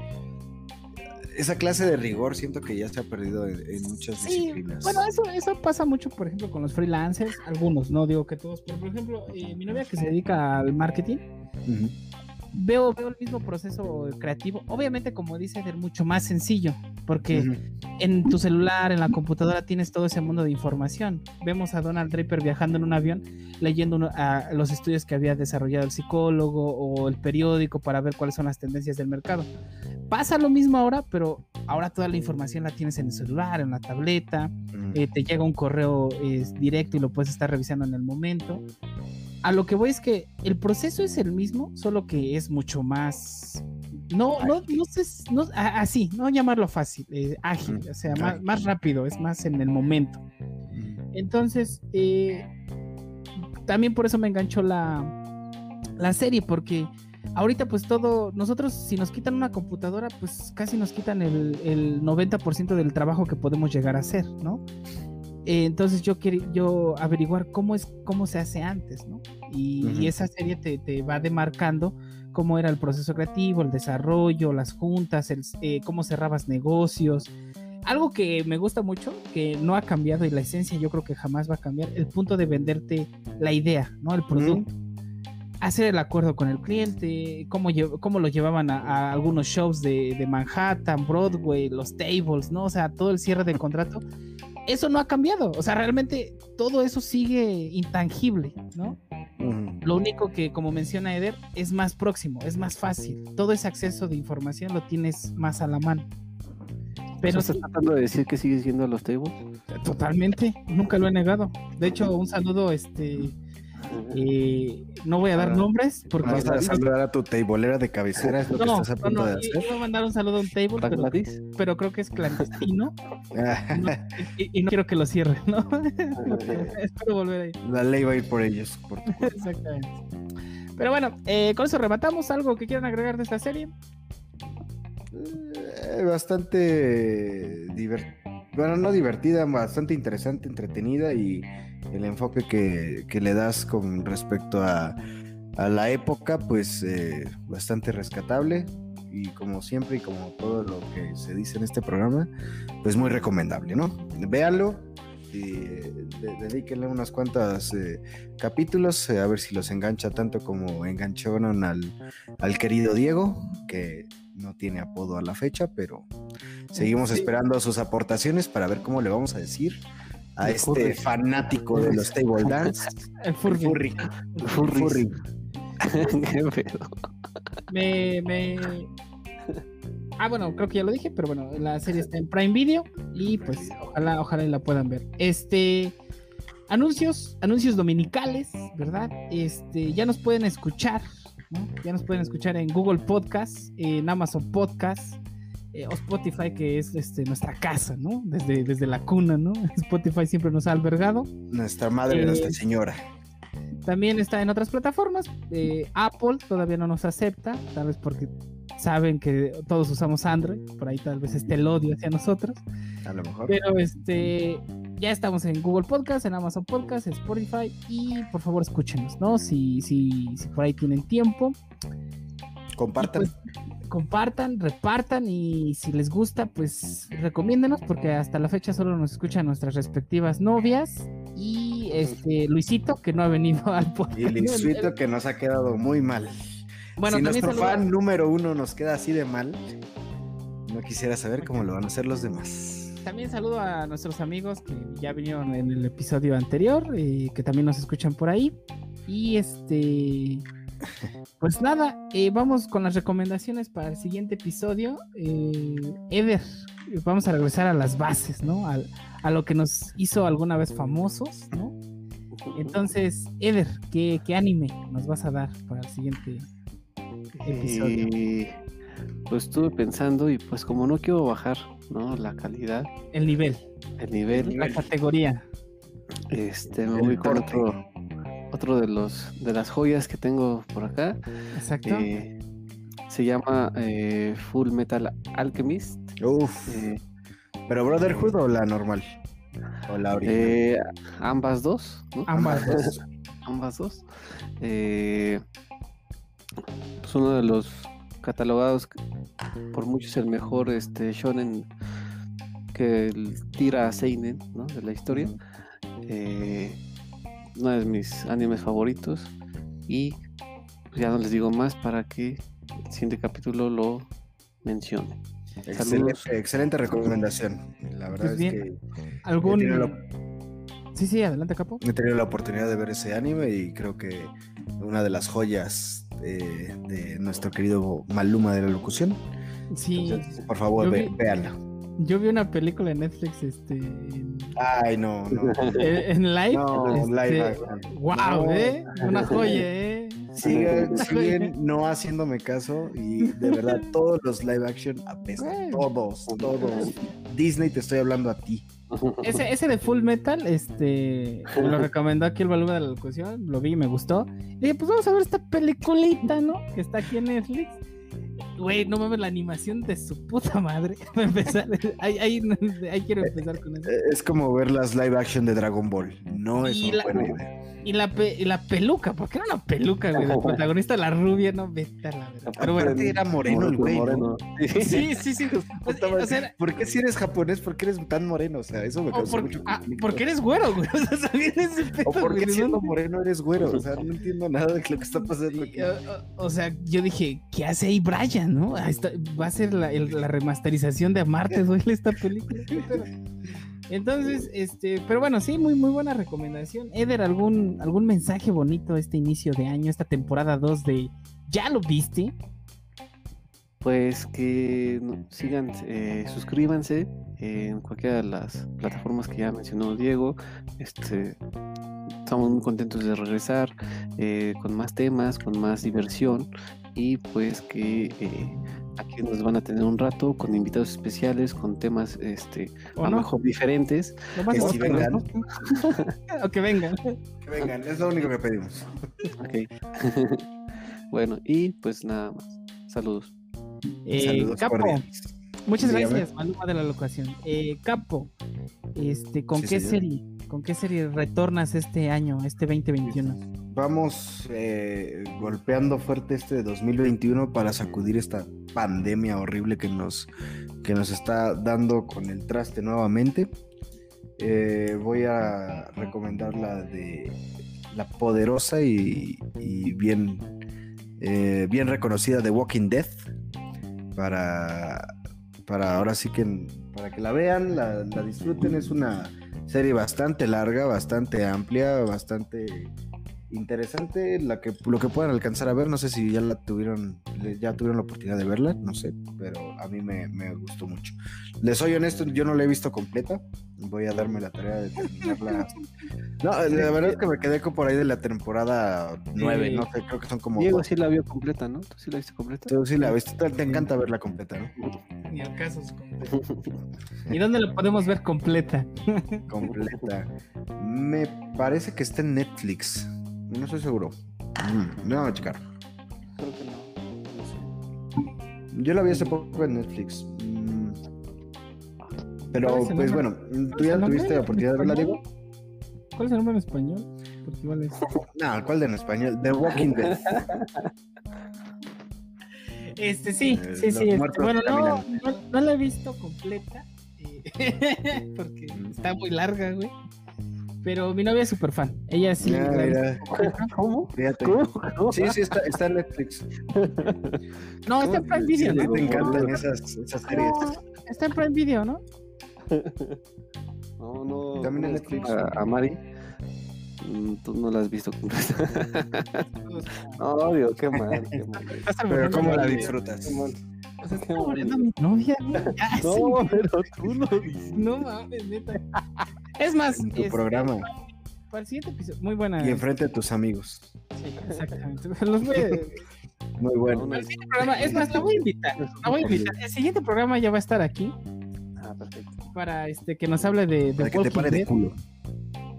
esa clase de rigor siento que ya se ha perdido en, muchas sí, disciplinas. Bueno, eso, eso pasa mucho, por ejemplo, con los freelancers, algunos, no digo que todos, pero por ejemplo, eh, mi novia que se dedica al marketing, veo, veo el mismo proceso creativo, obviamente como dice, es mucho más sencillo, porque en tu celular, en la computadora tienes todo ese mundo de información. Vemos a Donald Draper viajando en un avión, leyendo los estudios que había desarrollado el psicólogo o el periódico para ver cuáles son las tendencias del mercado. Pasa lo mismo ahora, pero ahora toda la información la tienes en el celular, en la tableta, eh, te llega un correo directo y lo puedes estar revisando en el momento a lo que voy es que el proceso es el mismo, solo que es mucho más, no, no, no sé, no, así, no llamarlo fácil, eh, ágil, o sea, más, más, rápido, es más en el momento. Entonces, eh, también por eso me enganchó la, la serie, porque ahorita pues todo, nosotros si nos quitan una computadora, pues casi nos quitan el, el 90% del trabajo que podemos llegar a hacer, ¿no? Eh, entonces yo quiero yo averiguar cómo es cómo se hace antes, ¿no? Y, esa serie te, te, va demarcando cómo era el proceso creativo, el desarrollo, las juntas, el, eh, cómo cerrabas negocios. Algo que me gusta mucho, que no ha cambiado y la esencia yo creo que jamás va a cambiar, el punto de venderte la idea, ¿no? El producto. Hacer el acuerdo con el cliente, cómo, cómo lo llevaban a, algunos shows de, de, Manhattan, Broadway, los tables, ¿no? O sea, todo el cierre del contrato. Eso no ha cambiado. O sea, realmente todo eso sigue intangible, ¿no? Lo único que, como menciona Eder, es más próximo, es más fácil. Todo ese acceso de información lo tienes más a la mano. Pero ¿Estás tratando de decir que sigues yendo a los tables? Totalmente, nunca lo he negado. De hecho, un saludo este y no voy a dar nombres porque. Vas a saludar a tu tableera de cabecera, es lo que estás a punto de hacer. Voy a mandar un saludo a un table, pero, pero, creo que es clandestino. <laughs> y, no quiero que lo cierre, ¿no? <laughs> <laughs> Espero volver ahí. La ley va a ir por ellos. Por Exactamente. Pero bueno, eh, con eso rematamos. ¿Algo que quieran agregar de esta serie? Eh, bastante divertida. Bueno, no divertida, bastante interesante, entretenida y el enfoque que, le das con respecto a, la época, pues eh, bastante rescatable y como siempre y como todo lo que se dice en este programa, pues muy recomendable, ¿no? Véanlo y eh, dedíquenle unos cuantos eh, capítulos a ver si los engancha tanto como engancharon al, al querido Diego, que no tiene apodo a la fecha, pero seguimos esperando sus aportaciones para ver cómo le vamos a decir a este fanático de los table dance. <laughs> El furry. El furry. <laughs> me, me... Ah, bueno, creo que ya lo dije, pero bueno, la serie está en Prime Video y pues ojalá, ojalá la puedan ver. Este anuncios, anuncios dominicales, ¿verdad? Este, ya nos pueden escuchar, ¿no? Ya nos pueden escuchar en Google Podcast, en Amazon Podcast, eh, o Spotify, que es este, nuestra casa, ¿no? Desde, desde la cuna, ¿no? <laughs> Spotify siempre nos ha albergado. Nuestra madre, nuestra eh, señora. También está en otras plataformas. Eh, Apple todavía no nos acepta, tal vez porque saben que todos usamos Android, por ahí tal vez esté el odio hacia nosotros. A lo mejor. Pero este ya estamos en Google Podcast, en Amazon Podcast, en Spotify y por favor escúchenos, ¿no? Si, si, si por ahí tienen tiempo. Compartan. Pues, compartan, repartan y si les gusta, pues recomiéndenos porque hasta la fecha solo nos escuchan nuestras respectivas novias y este Luisito que no ha venido <laughs> al podcast. Y Luisito que nos ha quedado muy mal. Bueno, si nuestro fan número uno nos queda así de mal, no quisiera saber cómo lo van a hacer los demás. También saludo a nuestros amigos que ya vinieron en el episodio anterior y que también nos escuchan por ahí. Y este pues nada, eh, vamos con las recomendaciones para el siguiente episodio. Eh, Eder, vamos a regresar a las bases, ¿no? a lo que nos hizo alguna vez famosos, ¿no? Entonces, Eder, ¿qué, anime nos vas a dar para el siguiente episodio? Eh, pues estuve pensando y pues como no quiero bajar, ¿no? La calidad. El nivel. El nivel. La categoría. Este, me voy con otro de los de las joyas que tengo por acá. Exacto. Eh, se llama eh, Full Metal Alchemist. Uf. Eh, ¿Pero Brotherhood o la normal? ¿O la original? ambas dos, Ambas dos. <laughs> ambas dos. es uno de los catalogados por muchos el mejor este shonen que tira a Seinen, ¿no? De la historia. Eh, uno de mis animes favoritos y pues, ya no les digo más para que el siguiente capítulo lo mencione. Excelente, recomendación. La verdad pues es que algún Sí, sí, adelante, Capo. He tenido la oportunidad de ver ese anime y creo que una de las joyas de, nuestro querido Maluma de la locución. Sí. por favor, véanla. Yo vi una película en Netflix, este. Ay, no, no. En, live. No, este, live Wow, ¿eh? Una joya, ¿eh? Siguen, siguen no haciéndome caso y de verdad <laughs> todos los live action apestan. Todos, todos. Disney te estoy hablando a ti. Ese, ese de Full Metal, este, me lo recomendó aquí el volumen de la locución, lo vi y me gustó. Y dije, pues vamos a ver esta peliculita, ¿no? Que está aquí en Netflix. Güey, no mames la animación de su puta madre. <laughs> Para empezar, ahí, ahí, ahí quiero empezar con eso. Es como ver las live action de Dragon Ball. No es una buena idea. Y la, pe- y la peluca, porque era una peluca, güey. La <laughs> protagonista, la rubia, no, vete a la verdad. Pero bueno, era moreno el güey, sí, sí, sí. O sea, o sea, ¿Por qué si eres japonés? ¿Por qué eres tan moreno? O sea, eso me causó porque, mucho ah, conflicto. porque eres güero, güey. <laughs> O sea, ¿sabes ese pedo, ¿O por güey? qué ¿De siendo moreno eres güero? O sea, no <laughs> entiendo nada de lo que está pasando aquí. O, o- o sea, yo dije, ¿qué hace ahí Brian, no? Ahí está- va a ser la, el- la remasterización de Amarte duele esta película. Entonces, este, pero bueno, sí, muy, muy buena recomendación. Eder, ¿algún, algún mensaje bonito este inicio de año, esta temporada 2 de ¿Ya lo viste? Pues que sigan, eh, suscríbanse en cualquiera de las plataformas que ya mencionó Diego. Este, estamos muy contentos de regresar eh, con más temas, con más diversión y pues que eh, aquí nos van a tener un rato con invitados especiales, con temas este, ¿O a lo no? mejor diferentes. Lo más Que importante, vengan. ¿no? <laughs> O que vengan. Que vengan, es lo único que pedimos. Ok. <laughs> bueno, y pues nada más. Saludos. Eh, Saludos Capo, cordiales. muchas Dígame. gracias, Maluma de la locación. Eh, Capo, este, ¿con Sí, qué señor. serie? ¿Con qué serie retornas este año, este 2021? Vamos eh, golpeando fuerte este 2021 para sacudir esta pandemia horrible que nos, que nos está dando con el traste nuevamente. Eh, voy a recomendar la de la poderosa y, bien, eh, bien reconocida de Walking Dead para, para ahora sí que para que la vean, la, la disfruten. Es una serie bastante larga, bastante amplia, bastante interesante la que lo que puedan alcanzar a ver no sé si ya la tuvieron ya tuvieron la oportunidad de verla no sé pero a mí me, me gustó mucho les soy honesto yo no la he visto completa voy a darme la tarea de terminarla <laughs> no la verdad es que me quedé por ahí de la temporada 9 Sí. no sé creo que son como Diego dos. sí la vio completa, ¿no? ¿Tú sí la viste completa? Tú sí la viste te, te encanta verla completa no Ni al caso es <laughs> ¿Y dónde la podemos ver completa? completa me parece que está en Netflix no estoy seguro Mm, a checar Creo que no. no sé. Yo la vi hace poco en Netflix. Mm. Pero, ¿Cuál es el pues bueno, ¿tú ¿Cuál es ya el nombre tuviste la en oportunidad de verla, español? Diego? ¿Cuál es el nombre en español? Porque igual es... No, ¿cuál de en español? The Walking Dead. Este, sí, Eh, sí, sí. este, bueno, no, no la he visto completa. eh, <laughs> porque está muy larga, güey. Pero mi novia es súper fan. Ella sí. Ah, mira. ¿Cómo? Fíjate. ¿Cómo? ¿Cómo? Sí, sí, está, está en Netflix. <laughs> No, está en Prime Video, Sí, ¿no? Te encantan esas, esas series. No, está en Prime Video, ¿no? No, no. También en Netflix. A, a Mari. Mm, Tú no la has visto completa. <laughs> No, Dios, qué mal, qué mal. Estás Pero ¿cómo la disfrutas? O sea, mi novia, sí. No, pero tú lo dices. <laughs> No mames, neta. Es más, En tu este, programa para el siguiente episodio. Muy buena. y enfrente de tus amigos. Sí, exactamente. <laughs> Los voy a- Muy bueno. No, no El es- siguiente programa, es más, la voy a invitar. La voy a invitar. El siguiente programa ya va a estar aquí Ah, perfecto. para este que nos hable de, de Para que te pare de culo.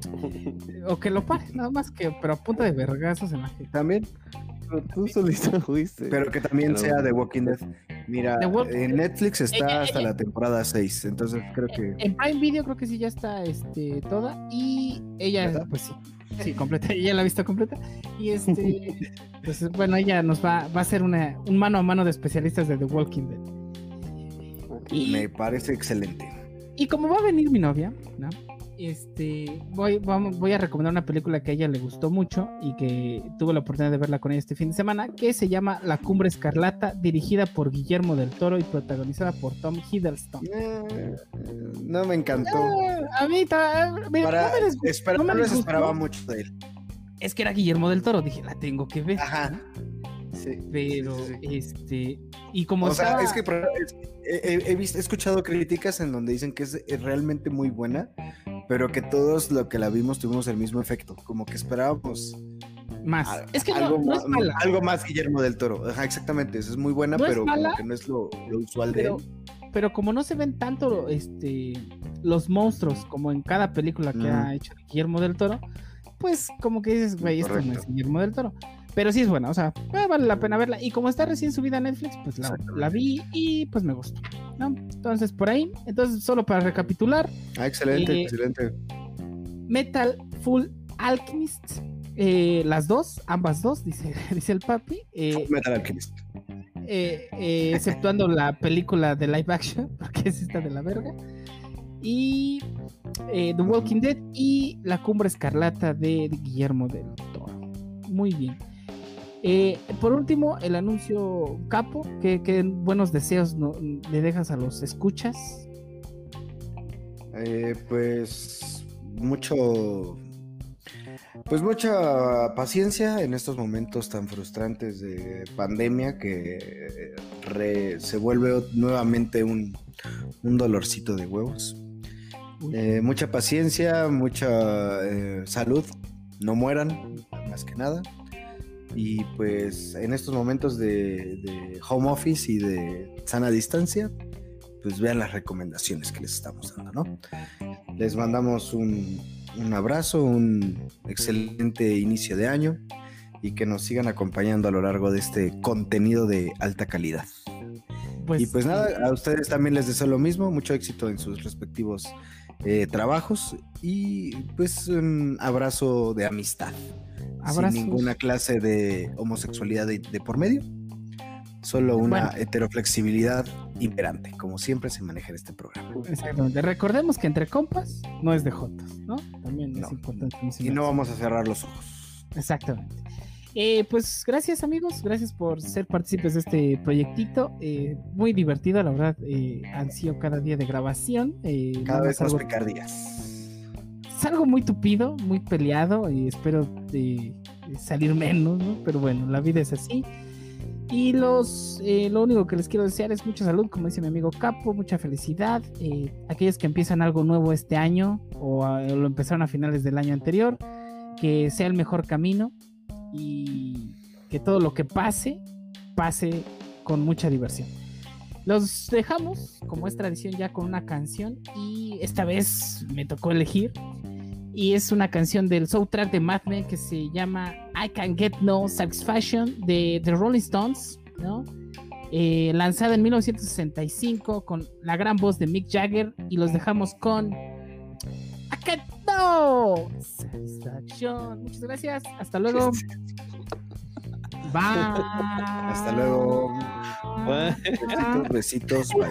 <laughs> o que lo pare, nada más que, pero a punta de vergazos en la gente. También, Pero tú solito <laughs> fuiste. pero que también Pero- sea The Walking Dead. Mira, The Walking en Netflix está Ella- hasta ella- la temporada 6, entonces creo que... En Prime Video creo que sí ya está este toda y ella ¿Verdad? pues sí, sí completa, <laughs> ella la ha visto completa y este pues bueno, ella nos va va a hacer una un mano a mano de especialistas de The Walking Dead. Y, Me parece excelente. y como va a venir mi novia, ¿no? Este, voy, vamos, voy a recomendar una película que a ella le gustó mucho y que tuve la oportunidad de verla con ella este fin de semana, que se llama La Cumbre Escarlata, dirigida por Guillermo del Toro y protagonizada por Tom Hiddleston. Eh, no me encantó. Ah, a mí, mira, Para, no me les- espera- no me les esperaba mucho de él. es que era Guillermo del Toro, dije, la tengo que ver. Ajá. Sí. Pero, sí, sí. este, y como O sea, es que he, he- he visto- he escuchado críticas en donde dicen que es realmente muy buena, pero que todos lo que la vimos tuvimos el mismo efecto, como que esperábamos Más. a- es que no- algo, no, más, es mala. algo más Guillermo del Toro. Ajá, exactamente, eso es muy buena, No pero mala, como que no es lo, lo usual pero, de él. pero como no se ven tanto este los monstruos como en cada película que Mm. ha hecho Guillermo del Toro, pues como que dices, güey, esto no es. Guillermo del Toro. Pero sí es buena, o sea, eh, vale la pena verla. Y como está recién subida a Netflix, pues la, vi y pues me gustó. ¿no? Entonces, por ahí, entonces solo para recapitular, Ah, excelente, Eh, excelente. Metal Full Alchemist, eh, las dos, ambas dos, dice, <laughs> dice el papi. eh, Metal Alchemist. eh, exceptuando la película de live action, <laughs> porque es esta de la verga. Y The Walking Dead y La Cumbre Escarlata de Guillermo del Toro. Muy bien. Eh, por último, el anuncio capo, que, que buenos deseos no- le dejas a los escuchas. Eh, pues mucho, pues mucha paciencia en estos momentos tan frustrantes de pandemia que re- se vuelve nuevamente un, un dolorcito de huevos. Eh, mucha paciencia, mucha eh, salud, no mueran, más que nada. Y pues en estos momentos de, de home office y de sana distancia, pues vean las recomendaciones que les estamos dando, ¿no? Les mandamos un, un abrazo, un excelente inicio de año y que nos sigan acompañando a lo largo de este contenido de alta calidad. y pues nada, a ustedes también les deseo lo mismo, mucho éxito en sus respectivos eh, trabajos y pues un abrazo de amistad, Abrazos. sin ninguna clase de homosexualidad de, de por medio, solo una Bueno. heteroflexibilidad imperante, como siempre se maneja en este programa. Exactamente. Recordemos que entre compas no es de jotos, ¿no? También No. es importante Y no vamos a cerrar los ojos. Exactamente. Eh, pues gracias amigos, gracias por ser partícipes de este proyectito. eh, muy divertido, la verdad. eh, han sido cada día de grabación. eh, Cada vez más más picardías. es algo muy tupido, muy peleado y espero eh, salir menos, ¿no? Pero bueno, la vida es así. Y los, eh, lo único que les quiero desear es mucha salud, como dice mi amigo Capo, mucha felicidad. aquellos que empiezan algo nuevo este año o, a- o lo empezaron a finales del año anterior, que sea el mejor camino y que todo lo que pase, pase con mucha diversión. Los dejamos, como es tradición, ya con una canción y esta vez me tocó elegir. Y es una canción del soundtrack de Mad Men que se llama I Can Get No Satisfaction de The Rolling Stones, ¿no? Eh, lanzada en 1965 con la gran voz de Mick Jagger y los dejamos con No Satisfaction. Muchas gracias, hasta luego. Bye. Hasta luego. Besitos, besitos, bye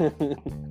bye. <laughs>